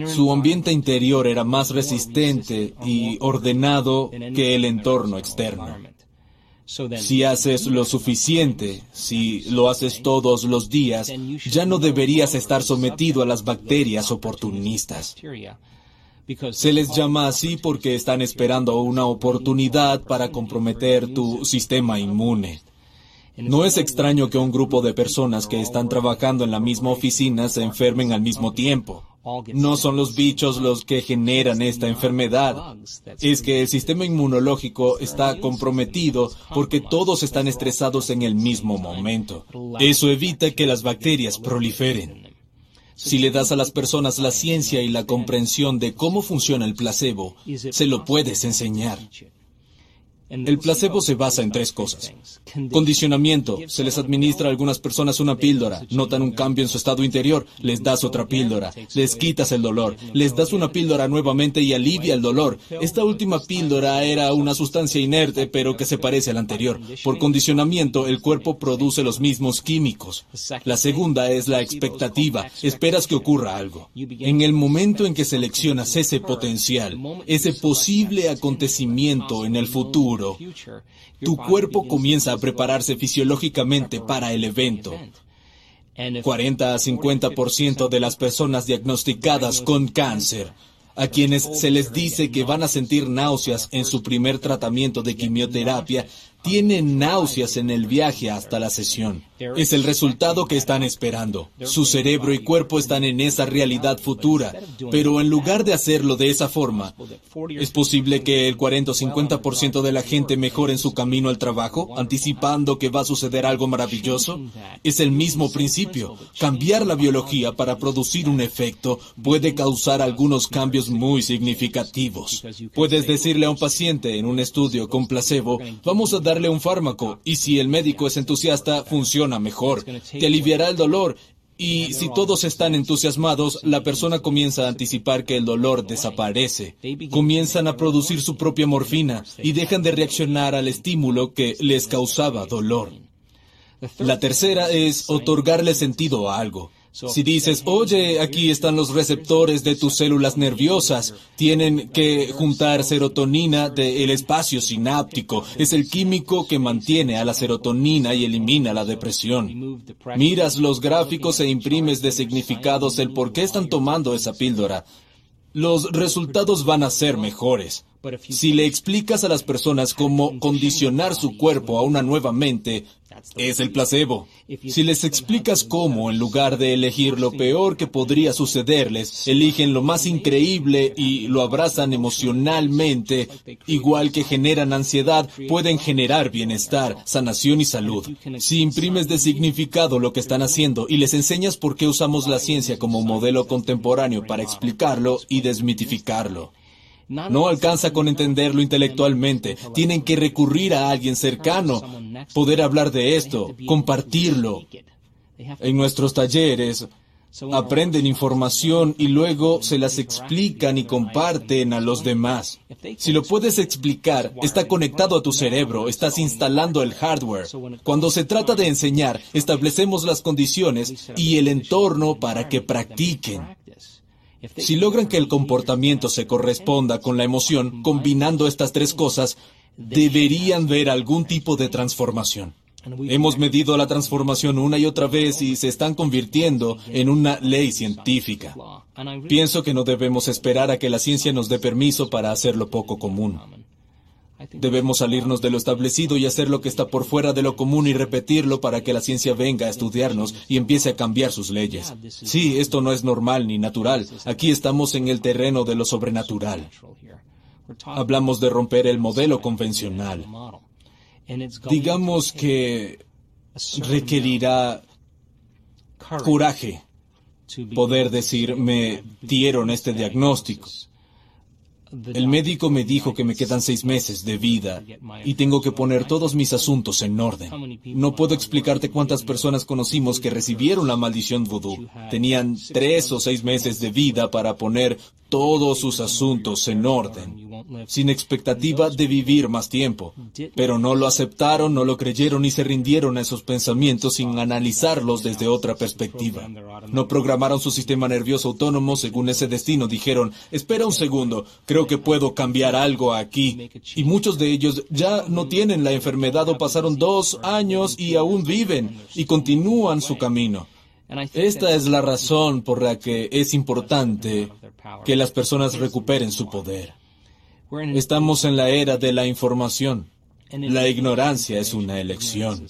Su ambiente interior era más resistente y ordenado que el entorno externo. Si haces lo suficiente, si lo haces todos los días, ya no deberías estar sometido a las bacterias oportunistas. Se les llama así porque están esperando una oportunidad para comprometer tu sistema inmune. No es extraño que un grupo de personas que están trabajando en la misma oficina se enfermen al mismo tiempo. No son los bichos los que generan esta enfermedad. Es que el sistema inmunológico está comprometido porque todos están estresados en el mismo momento. Eso evita que las bacterias proliferen. Si le das a las personas la ciencia y la comprensión de cómo funciona el placebo, se lo puedes enseñar. El placebo se basa en tres cosas. Condicionamiento. Se les administra a algunas personas una píldora. Notan un cambio en su estado interior. Les das otra píldora. Les quitas el dolor. Les das una píldora nuevamente y alivia el dolor. Esta última píldora era una sustancia inerte, pero que se parece a la anterior. Por condicionamiento, el cuerpo produce los mismos químicos. La segunda es la expectativa. Esperas que ocurra algo. En el momento en que seleccionas ese potencial, ese posible acontecimiento en el futuro, tu cuerpo comienza a prepararse fisiológicamente para el evento. 40 a 50% de las personas diagnosticadas con cáncer a quienes se les dice que van a sentir náuseas en su primer tratamiento de quimioterapia tienen náuseas en el viaje hasta la sesión. Es el resultado que están esperando. Su cerebro y cuerpo están en esa realidad futura, pero en lugar de hacerlo de esa forma, ¿es posible que el 40 o 50% de la gente mejore en su camino al trabajo, anticipando que va a suceder algo maravilloso? Es el mismo principio. Cambiar la biología para producir un efecto puede causar algunos cambios muy significativos. Puedes decirle a un paciente en un estudio con placebo, vamos a darle un fármaco y si el médico es entusiasta, funciona mejor. Te aliviará el dolor y si todos están entusiasmados, la persona comienza a anticipar que el dolor desaparece. Comienzan a producir su propia morfina y dejan de reaccionar al estímulo que les causaba dolor. La tercera es otorgarle sentido a algo. Si dices, oye, aquí están los receptores de tus células nerviosas, tienen que juntar serotonina del espacio sináptico. Es el químico que mantiene a la serotonina y elimina la depresión. Miras los gráficos e imprimes de significados el por qué están tomando esa píldora. Los resultados van a ser mejores. Si le explicas a las personas cómo condicionar su cuerpo a una nueva mente, es el placebo. Si les explicas cómo, en lugar de elegir lo peor que podría sucederles, eligen lo más increíble y lo abrazan emocionalmente, igual que generan ansiedad, pueden generar bienestar, sanación y salud. Si imprimes de significado lo que están haciendo y les enseñas por qué usamos la ciencia como modelo contemporáneo para explicarlo y desmitificarlo. No alcanza con entenderlo intelectualmente. Tienen que recurrir a alguien cercano, poder hablar de esto, compartirlo. En nuestros talleres aprenden información y luego se las explican y comparten a los demás. Si lo puedes explicar, está conectado a tu cerebro, estás instalando el hardware. Cuando se trata de enseñar, establecemos las condiciones y el entorno para que practiquen. Si logran que el comportamiento se corresponda con la emoción, combinando estas tres cosas, deberían ver algún tipo de transformación. Hemos medido la transformación una y otra vez y se están convirtiendo en una ley científica. Pienso que no debemos esperar a que la ciencia nos dé permiso para hacerlo poco común. Debemos salirnos de lo establecido y hacer lo que está por fuera de lo común y repetirlo para que la ciencia venga a estudiarnos y empiece a cambiar sus leyes. Sí, esto no es normal ni natural. Aquí estamos en el terreno de lo sobrenatural. Hablamos de romper el modelo convencional. Digamos que requerirá coraje poder decir, me dieron este diagnóstico. El médico me dijo que me quedan seis meses de vida y tengo que poner todos mis asuntos en orden. No puedo explicarte cuántas personas conocimos que recibieron la maldición vudú. Tenían tres o seis meses de vida para poner todos sus asuntos en orden, sin expectativa de vivir más tiempo. Pero no lo aceptaron, no lo creyeron y se rindieron a esos pensamientos sin analizarlos desde otra perspectiva. No programaron su sistema nervioso autónomo según ese destino. Dijeron, espera un segundo, creo que puedo cambiar algo aquí. Y muchos de ellos ya no tienen la enfermedad o pasaron dos años y aún viven y continúan su camino. Esta es la razón por la que es importante que las personas recuperen su poder. Estamos en la era de la información. La ignorancia es una elección.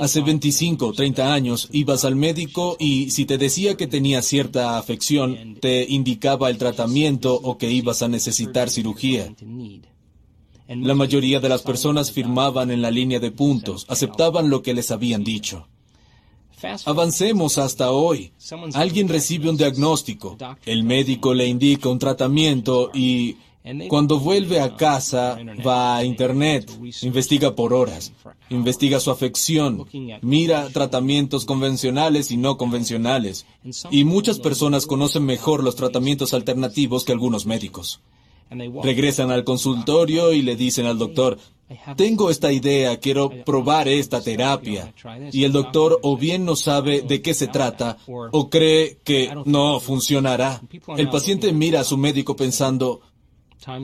Hace 25 o 30 años ibas al médico y si te decía que tenía cierta afección, te indicaba el tratamiento o que ibas a necesitar cirugía. La mayoría de las personas firmaban en la línea de puntos, aceptaban lo que les habían dicho. Avancemos hasta hoy. Alguien recibe un diagnóstico, el médico le indica un tratamiento y Cuando vuelve a casa, va a Internet, investiga por horas, investiga su afección, mira tratamientos convencionales y no convencionales. Y muchas personas conocen mejor los tratamientos alternativos que algunos médicos. Regresan al consultorio y le dicen al doctor, tengo esta idea, quiero probar esta terapia. Y el doctor o bien no sabe de qué se trata o cree que no funcionará. El paciente mira a su médico pensando,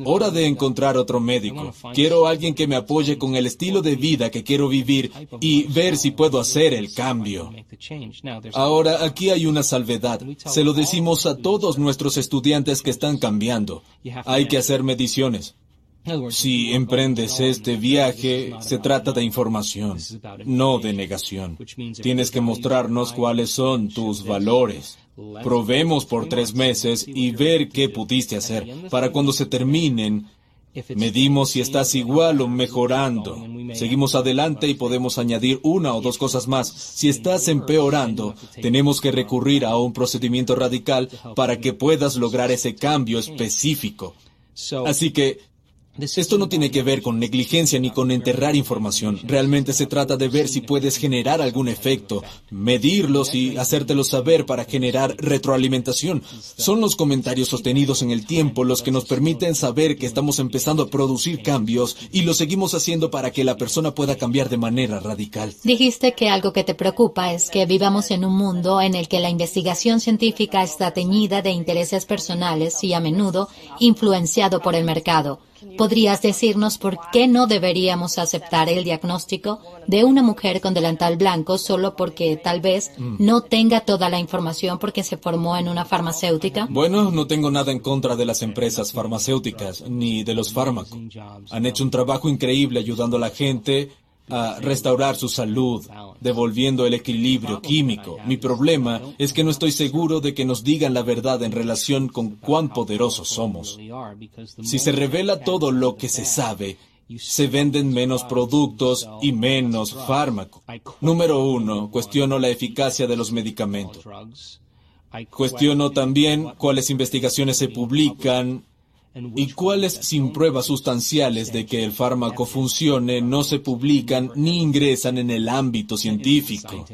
Hora de encontrar otro médico. Quiero alguien que me apoye con el estilo de vida que quiero vivir y ver si puedo hacer el cambio. Ahora, aquí hay una salvedad. Se lo decimos a todos nuestros estudiantes que están cambiando. Hay que hacer mediciones. Si emprendes este viaje, se trata de información, no de negación. Tienes que mostrarnos cuáles son tus valores. Probemos por tres meses y ver qué pudiste hacer. Para cuando se terminen, medimos si estás igual o mejorando. Seguimos adelante y podemos añadir una o dos cosas más. Si estás empeorando, tenemos que recurrir a un procedimiento radical para que puedas lograr ese cambio específico. Así que esto no tiene que ver con negligencia ni con enterrar información. Realmente se trata de ver si puedes generar algún efecto, medirlos y hacértelo saber para generar retroalimentación. Son los comentarios sostenidos en el tiempo los que nos permiten saber que estamos empezando a producir cambios y lo seguimos haciendo para que la persona pueda cambiar de manera radical. Dijiste que algo que te preocupa es que vivamos en un mundo en el que la investigación científica está teñida de intereses personales y a menudo influenciado por el mercado. ¿Podrías decirnos por qué no deberíamos aceptar el diagnóstico de una mujer con delantal blanco solo porque tal vez no tenga toda la información porque se formó en una farmacéutica? Bueno, no tengo nada en contra de las empresas farmacéuticas ni de los fármacos. Han hecho un trabajo increíble ayudando a la gente a restaurar su salud, devolviendo el equilibrio químico. Mi problema es que no estoy seguro de que nos digan la verdad en relación con cuán poderosos somos. Si se revela todo lo que se sabe, se venden menos productos y menos fármacos. Número uno, cuestiono la eficacia de los medicamentos. Cuestiono también cuáles investigaciones se publican y cuáles sin pruebas sustanciales de que el fármaco funcione no se publican ni ingresan en el ámbito científico.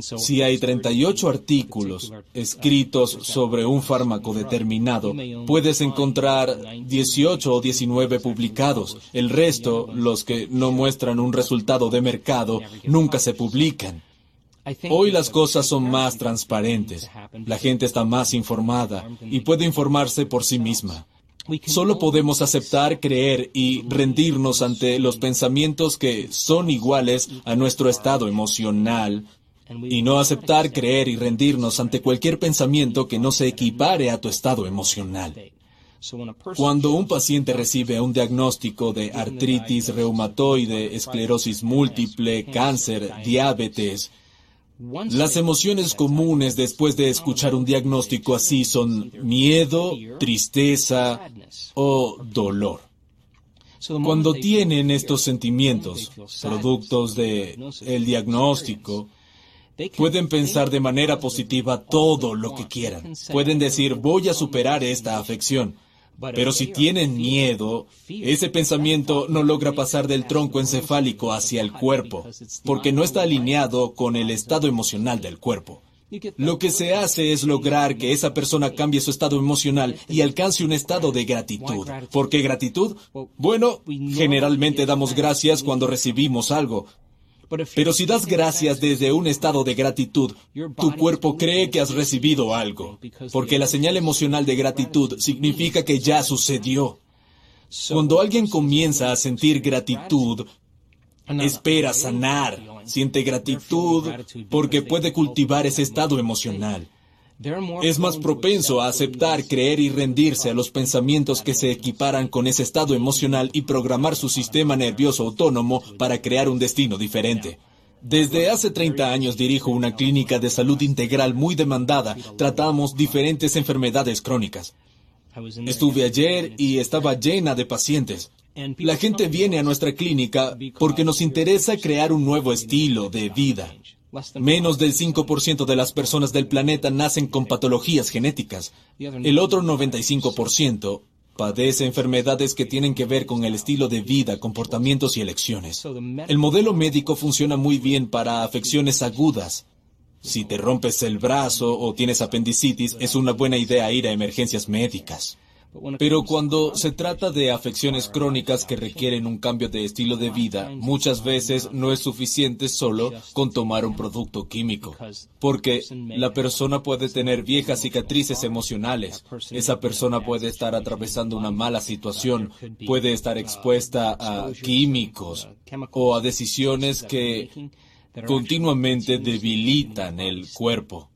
Si hay 38 artículos escritos sobre un fármaco determinado, puedes encontrar 18 o 19 publicados. El resto, los que no muestran un resultado de mercado, nunca se publican. Hoy las cosas son más transparentes, la gente está más informada y puede informarse por sí misma. Solo podemos aceptar, creer y rendirnos ante los pensamientos que son iguales a nuestro estado emocional y no aceptar, creer y rendirnos ante cualquier pensamiento que no se equipare a tu estado emocional. Cuando un paciente recibe un diagnóstico de artritis reumatoide, esclerosis múltiple, cáncer, diabetes, las emociones comunes después de escuchar un diagnóstico así son miedo, tristeza o dolor. Cuando tienen estos sentimientos, productos de diagnóstico, pueden pensar de manera positiva todo lo que quieran. Pueden decir, voy a superar esta afección. Pero si tienen miedo, ese pensamiento no logra pasar del tronco encefálico hacia el cuerpo, porque no está alineado con el estado emocional del cuerpo. Lo que se hace es lograr que esa persona cambie su estado emocional y alcance un estado de gratitud. ¿Por qué gratitud? Bueno, generalmente damos gracias cuando recibimos algo, pero si das gracias desde un estado de gratitud, tu cuerpo cree que has recibido algo, porque la señal emocional de gratitud significa que ya sucedió. Cuando alguien comienza a sentir gratitud, espera sanar, siente gratitud porque puede cultivar ese estado emocional. Es más propenso a aceptar, creer y rendirse a los pensamientos que se equiparan con ese estado emocional y programar su sistema nervioso autónomo para crear un destino diferente. Desde hace 30 años dirijo una clínica de salud integral muy demandada. Tratamos diferentes enfermedades crónicas. Estuve ayer y estaba llena de pacientes. La gente viene a nuestra clínica porque nos interesa crear un nuevo estilo de vida. Menos del 5% de las personas del planeta nacen con patologías genéticas. El otro 95% padece enfermedades que tienen que ver con el estilo de vida, comportamientos y elecciones. El modelo médico funciona muy bien para afecciones agudas. Si te rompes el brazo o tienes apendicitis, es una buena idea ir a emergencias médicas. Pero cuando se trata de afecciones crónicas que requieren un cambio de estilo de vida, muchas veces no es suficiente solo con tomar un producto químico, porque la persona puede tener viejas cicatrices emocionales, esa persona puede estar atravesando una mala situación, puede estar expuesta a químicos o a decisiones que continuamente debilitan el cuerpo.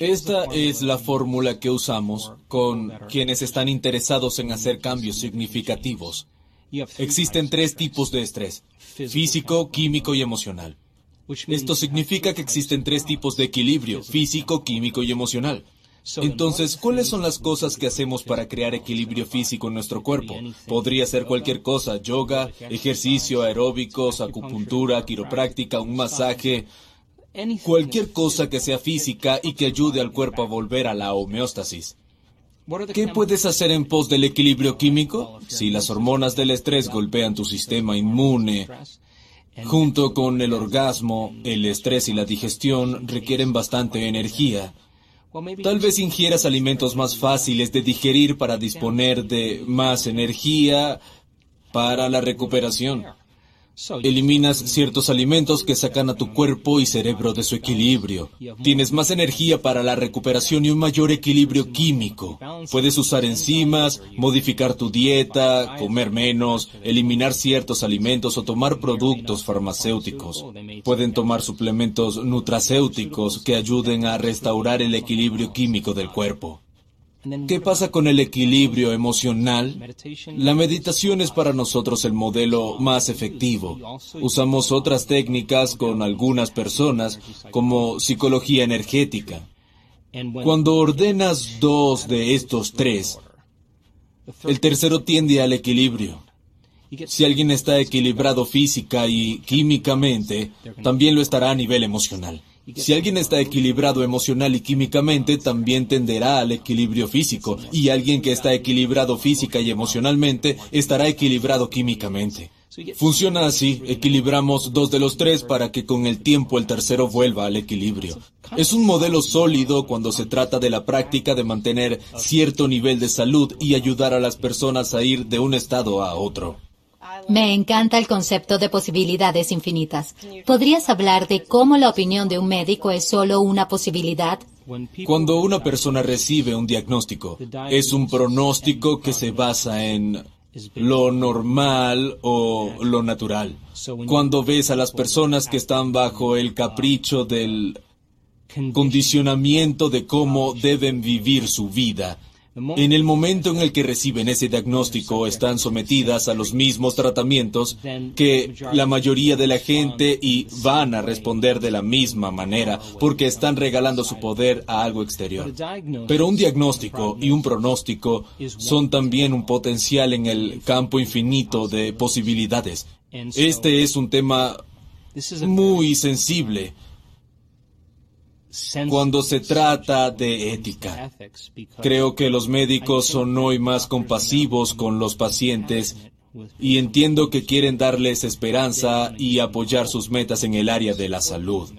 Esta es la fórmula que usamos con quienes están interesados en hacer cambios significativos. Existen tres tipos de estrés, físico, químico y emocional. Esto significa que existen tres tipos de equilibrio, físico, químico y emocional. Entonces, ¿cuáles son las cosas que hacemos para crear equilibrio físico en nuestro cuerpo? Podría ser cualquier cosa, yoga, ejercicio, aeróbicos, acupuntura, quiropráctica, un masaje, cualquier cosa que sea física y que ayude al cuerpo a volver a la homeostasis. ¿Qué puedes hacer en pos del equilibrio químico? Si las hormonas del estrés golpean tu sistema inmune, junto con el orgasmo, el estrés y la digestión requieren bastante energía. Tal vez ingieras alimentos más fáciles de digerir para disponer de más energía para la recuperación. Eliminas ciertos alimentos que sacan a tu cuerpo y cerebro de su equilibrio. Tienes más energía para la recuperación y un mayor equilibrio químico. Puedes usar enzimas, modificar tu dieta, comer menos, eliminar ciertos alimentos o tomar productos farmacéuticos. Pueden tomar suplementos nutracéuticos que ayuden a restaurar el equilibrio químico del cuerpo. ¿Qué pasa con el equilibrio emocional? La meditación es para nosotros el modelo más efectivo. Usamos otras técnicas con algunas personas, como psicología energética. Cuando ordenas dos de estos tres, el tercero tiende al equilibrio. Si alguien está equilibrado física y químicamente, también lo estará a nivel emocional. Si alguien está equilibrado emocional y químicamente, también tenderá al equilibrio físico. Y alguien que está equilibrado física y emocionalmente, estará equilibrado químicamente. Funciona así, equilibramos dos de los tres para que con el tiempo el tercero vuelva al equilibrio. Es un modelo sólido cuando se trata de la práctica de mantener cierto nivel de salud y ayudar a las personas a ir de un estado a otro. Me encanta el concepto de posibilidades infinitas. ¿Podrías hablar de cómo la opinión de un médico es solo una posibilidad? Cuando una persona recibe un diagnóstico, es un pronóstico que se basa en lo normal o lo natural. Cuando ves a las personas que están bajo el capricho del condicionamiento de cómo deben vivir su vida, en el momento en el que reciben ese diagnóstico están sometidas a los mismos tratamientos que la mayoría de la gente y van a responder de la misma manera porque están regalando su poder a algo exterior. Pero un diagnóstico y un pronóstico son también un potencial en el campo infinito de posibilidades. Este es un tema muy sensible cuando se trata de ética. Creo que los médicos son hoy más compasivos con los pacientes y entiendo que quieren darles esperanza y apoyar sus metas en el área de la salud.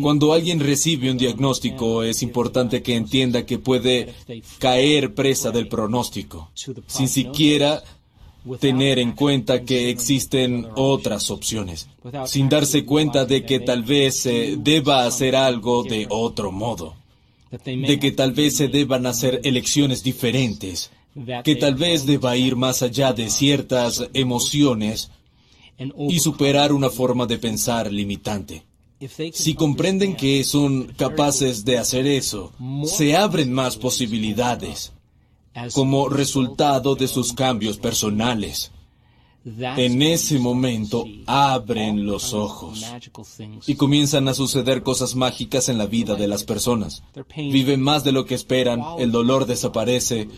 Cuando alguien recibe un diagnóstico es importante que entienda que puede caer presa del pronóstico, sin siquiera tener en cuenta que existen otras opciones, sin darse cuenta de que tal vez se deba hacer algo de otro modo, de que tal vez se deban hacer elecciones diferentes, que tal vez deba ir más allá de ciertas emociones y superar una forma de pensar limitante. Si comprenden que son capaces de hacer eso, se abren más posibilidades como resultado de sus cambios personales. En ese momento abren los ojos y comienzan a suceder cosas mágicas en la vida de las personas. Viven más de lo que esperan, el dolor desaparece,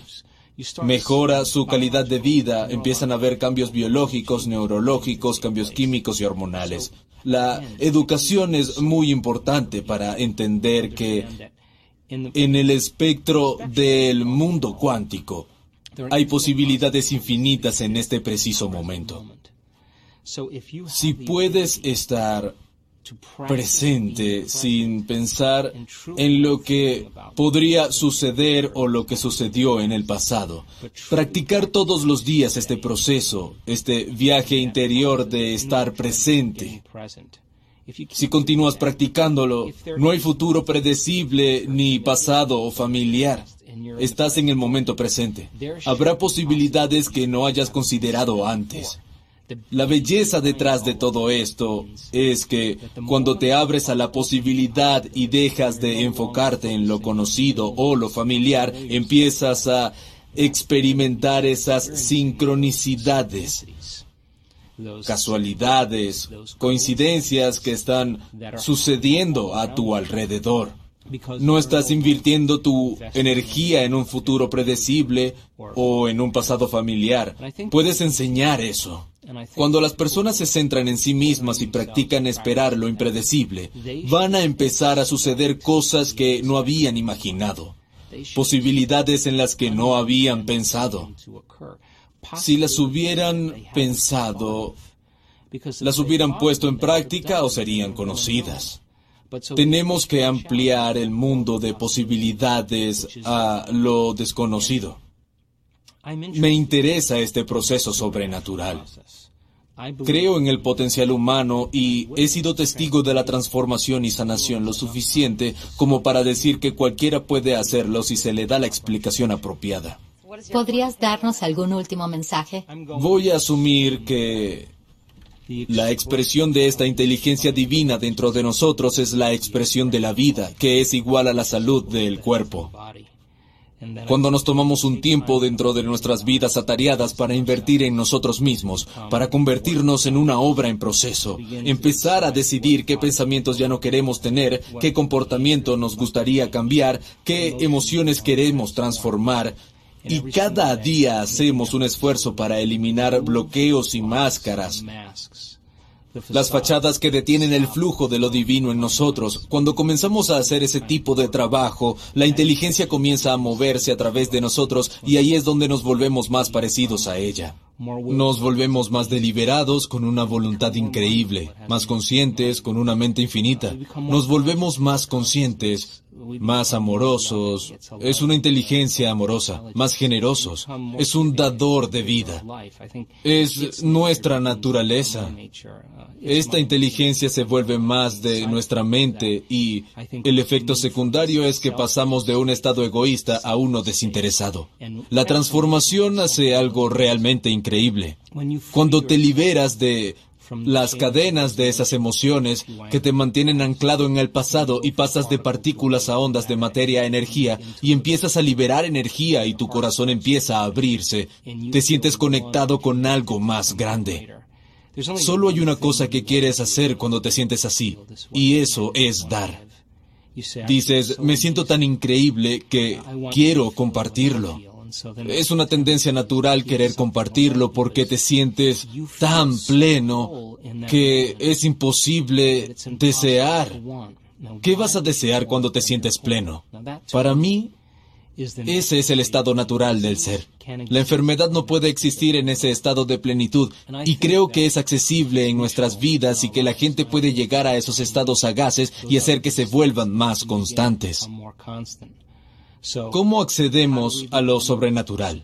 mejora su calidad de vida, empiezan a haber cambios biológicos, neurológicos, cambios químicos y hormonales. La educación es muy importante para entender que En el espectro del mundo cuántico hay posibilidades infinitas en este preciso momento. Si puedes estar presente sin pensar en lo que podría suceder o lo que sucedió en el pasado. Practicar todos los días este proceso, este viaje interior de estar presente. Si continúas practicándolo, no hay futuro predecible ni pasado o familiar. Estás en el momento presente. Habrá posibilidades que no hayas considerado antes. La belleza detrás de todo esto es que cuando te abres a la posibilidad y dejas de enfocarte en lo conocido o lo familiar, empiezas a experimentar esas sincronicidades, casualidades, coincidencias que están sucediendo a tu alrededor. No estás invirtiendo tu energía en un futuro predecible o en un pasado familiar. Puedes enseñar eso. Cuando las personas se centran en sí mismas y practican esperar lo impredecible, van a empezar a suceder cosas que no habían imaginado, posibilidades en las que no habían pensado. Si las hubieran pensado, las hubieran puesto en práctica o serían conocidas. Tenemos que ampliar el mundo de posibilidades a lo desconocido. Me interesa este proceso sobrenatural. Creo en el potencial humano y he sido testigo de la transformación y sanación lo suficiente como para decir que cualquiera puede hacerlo si se le da la explicación apropiada. ¿Podrías darnos algún último mensaje? Voy a asumir que la expresión de esta inteligencia divina dentro de nosotros es la expresión de la vida, que es igual a la salud del cuerpo. Cuando nos tomamos un tiempo dentro de nuestras vidas atareadas para invertir en nosotros mismos, para convertirnos en una obra en proceso, empezar a decidir qué pensamientos ya no queremos tener, qué comportamiento nos gustaría cambiar, qué emociones queremos transformar, y cada día hacemos un esfuerzo para eliminar bloqueos y máscaras las fachadas que detienen el flujo de lo divino en nosotros. Cuando comenzamos a hacer ese tipo de trabajo, la inteligencia comienza a moverse a través de nosotros y ahí es donde nos volvemos más parecidos a ella. Nos volvemos más deliberados con una voluntad increíble, más conscientes con una mente infinita. Nos volvemos más conscientes más amorosos, es una inteligencia amorosa, más generosos, es un dador de vida, es nuestra naturaleza. Esta inteligencia se vuelve más de nuestra mente y el efecto secundario es que pasamos de un estado egoísta a uno desinteresado. La transformación hace algo realmente increíble. Cuando te liberas de las cadenas de esas emociones que te mantienen anclado en el pasado y pasas de partículas a ondas de materia a energía y empiezas a liberar energía y tu corazón empieza a abrirse, te sientes conectado con algo más grande. Solo hay una cosa que quieres hacer cuando te sientes así, y eso es dar. Dices, me siento tan increíble que quiero compartirlo. Es una tendencia natural querer compartirlo porque te sientes tan pleno que es imposible desear. ¿Qué vas a desear cuando te sientes pleno? Para mí, ese es el estado natural del ser. La enfermedad no puede existir en ese estado de plenitud y creo que es accesible en nuestras vidas y que la gente puede llegar a esos estados sagaces y hacer que se vuelvan más constantes. ¿Cómo accedemos a lo sobrenatural?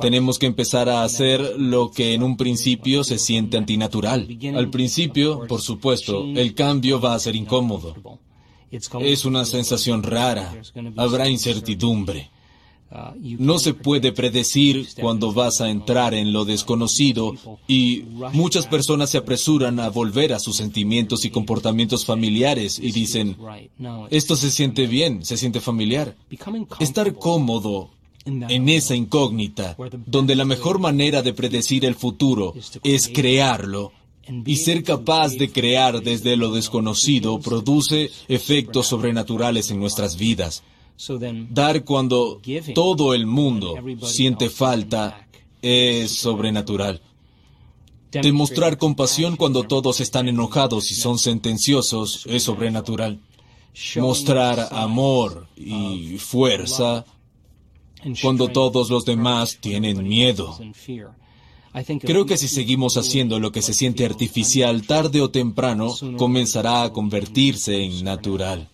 Tenemos que empezar a hacer lo que en un principio se siente antinatural. Al principio, por supuesto, el cambio va a ser incómodo. Es una sensación rara. Habrá incertidumbre. No se puede predecir cuándo vas a entrar en lo desconocido y muchas personas se apresuran a volver a sus sentimientos y comportamientos familiares y dicen, esto se siente bien, se siente familiar. Estar cómodo en esa incógnita, donde la mejor manera de predecir el futuro es crearlo, y ser capaz de crear desde lo desconocido produce efectos sobrenaturales en nuestras vidas. Dar cuando todo el mundo siente falta es sobrenatural. Demostrar compasión cuando todos están enojados y son sentenciosos es sobrenatural. mostrar amor y fuerza cuando todos los demás tienen miedo. Creo que si seguimos haciendo lo que se siente artificial, tarde o temprano comenzará a convertirse en natural.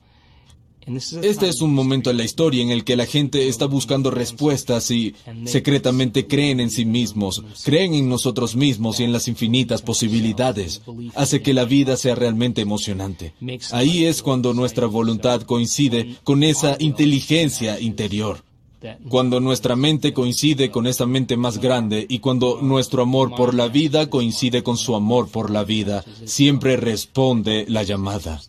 Este es un momento en la historia en el que la gente está buscando respuestas y secretamente creen en sí mismos, creen en nosotros mismos y en las infinitas posibilidades. Hace que la vida sea realmente emocionante. Ahí es cuando nuestra voluntad coincide con esa inteligencia interior. Cuando nuestra mente coincide con esa mente más grande y cuando nuestro amor por la vida coincide con su amor por la vida, siempre responde la llamada.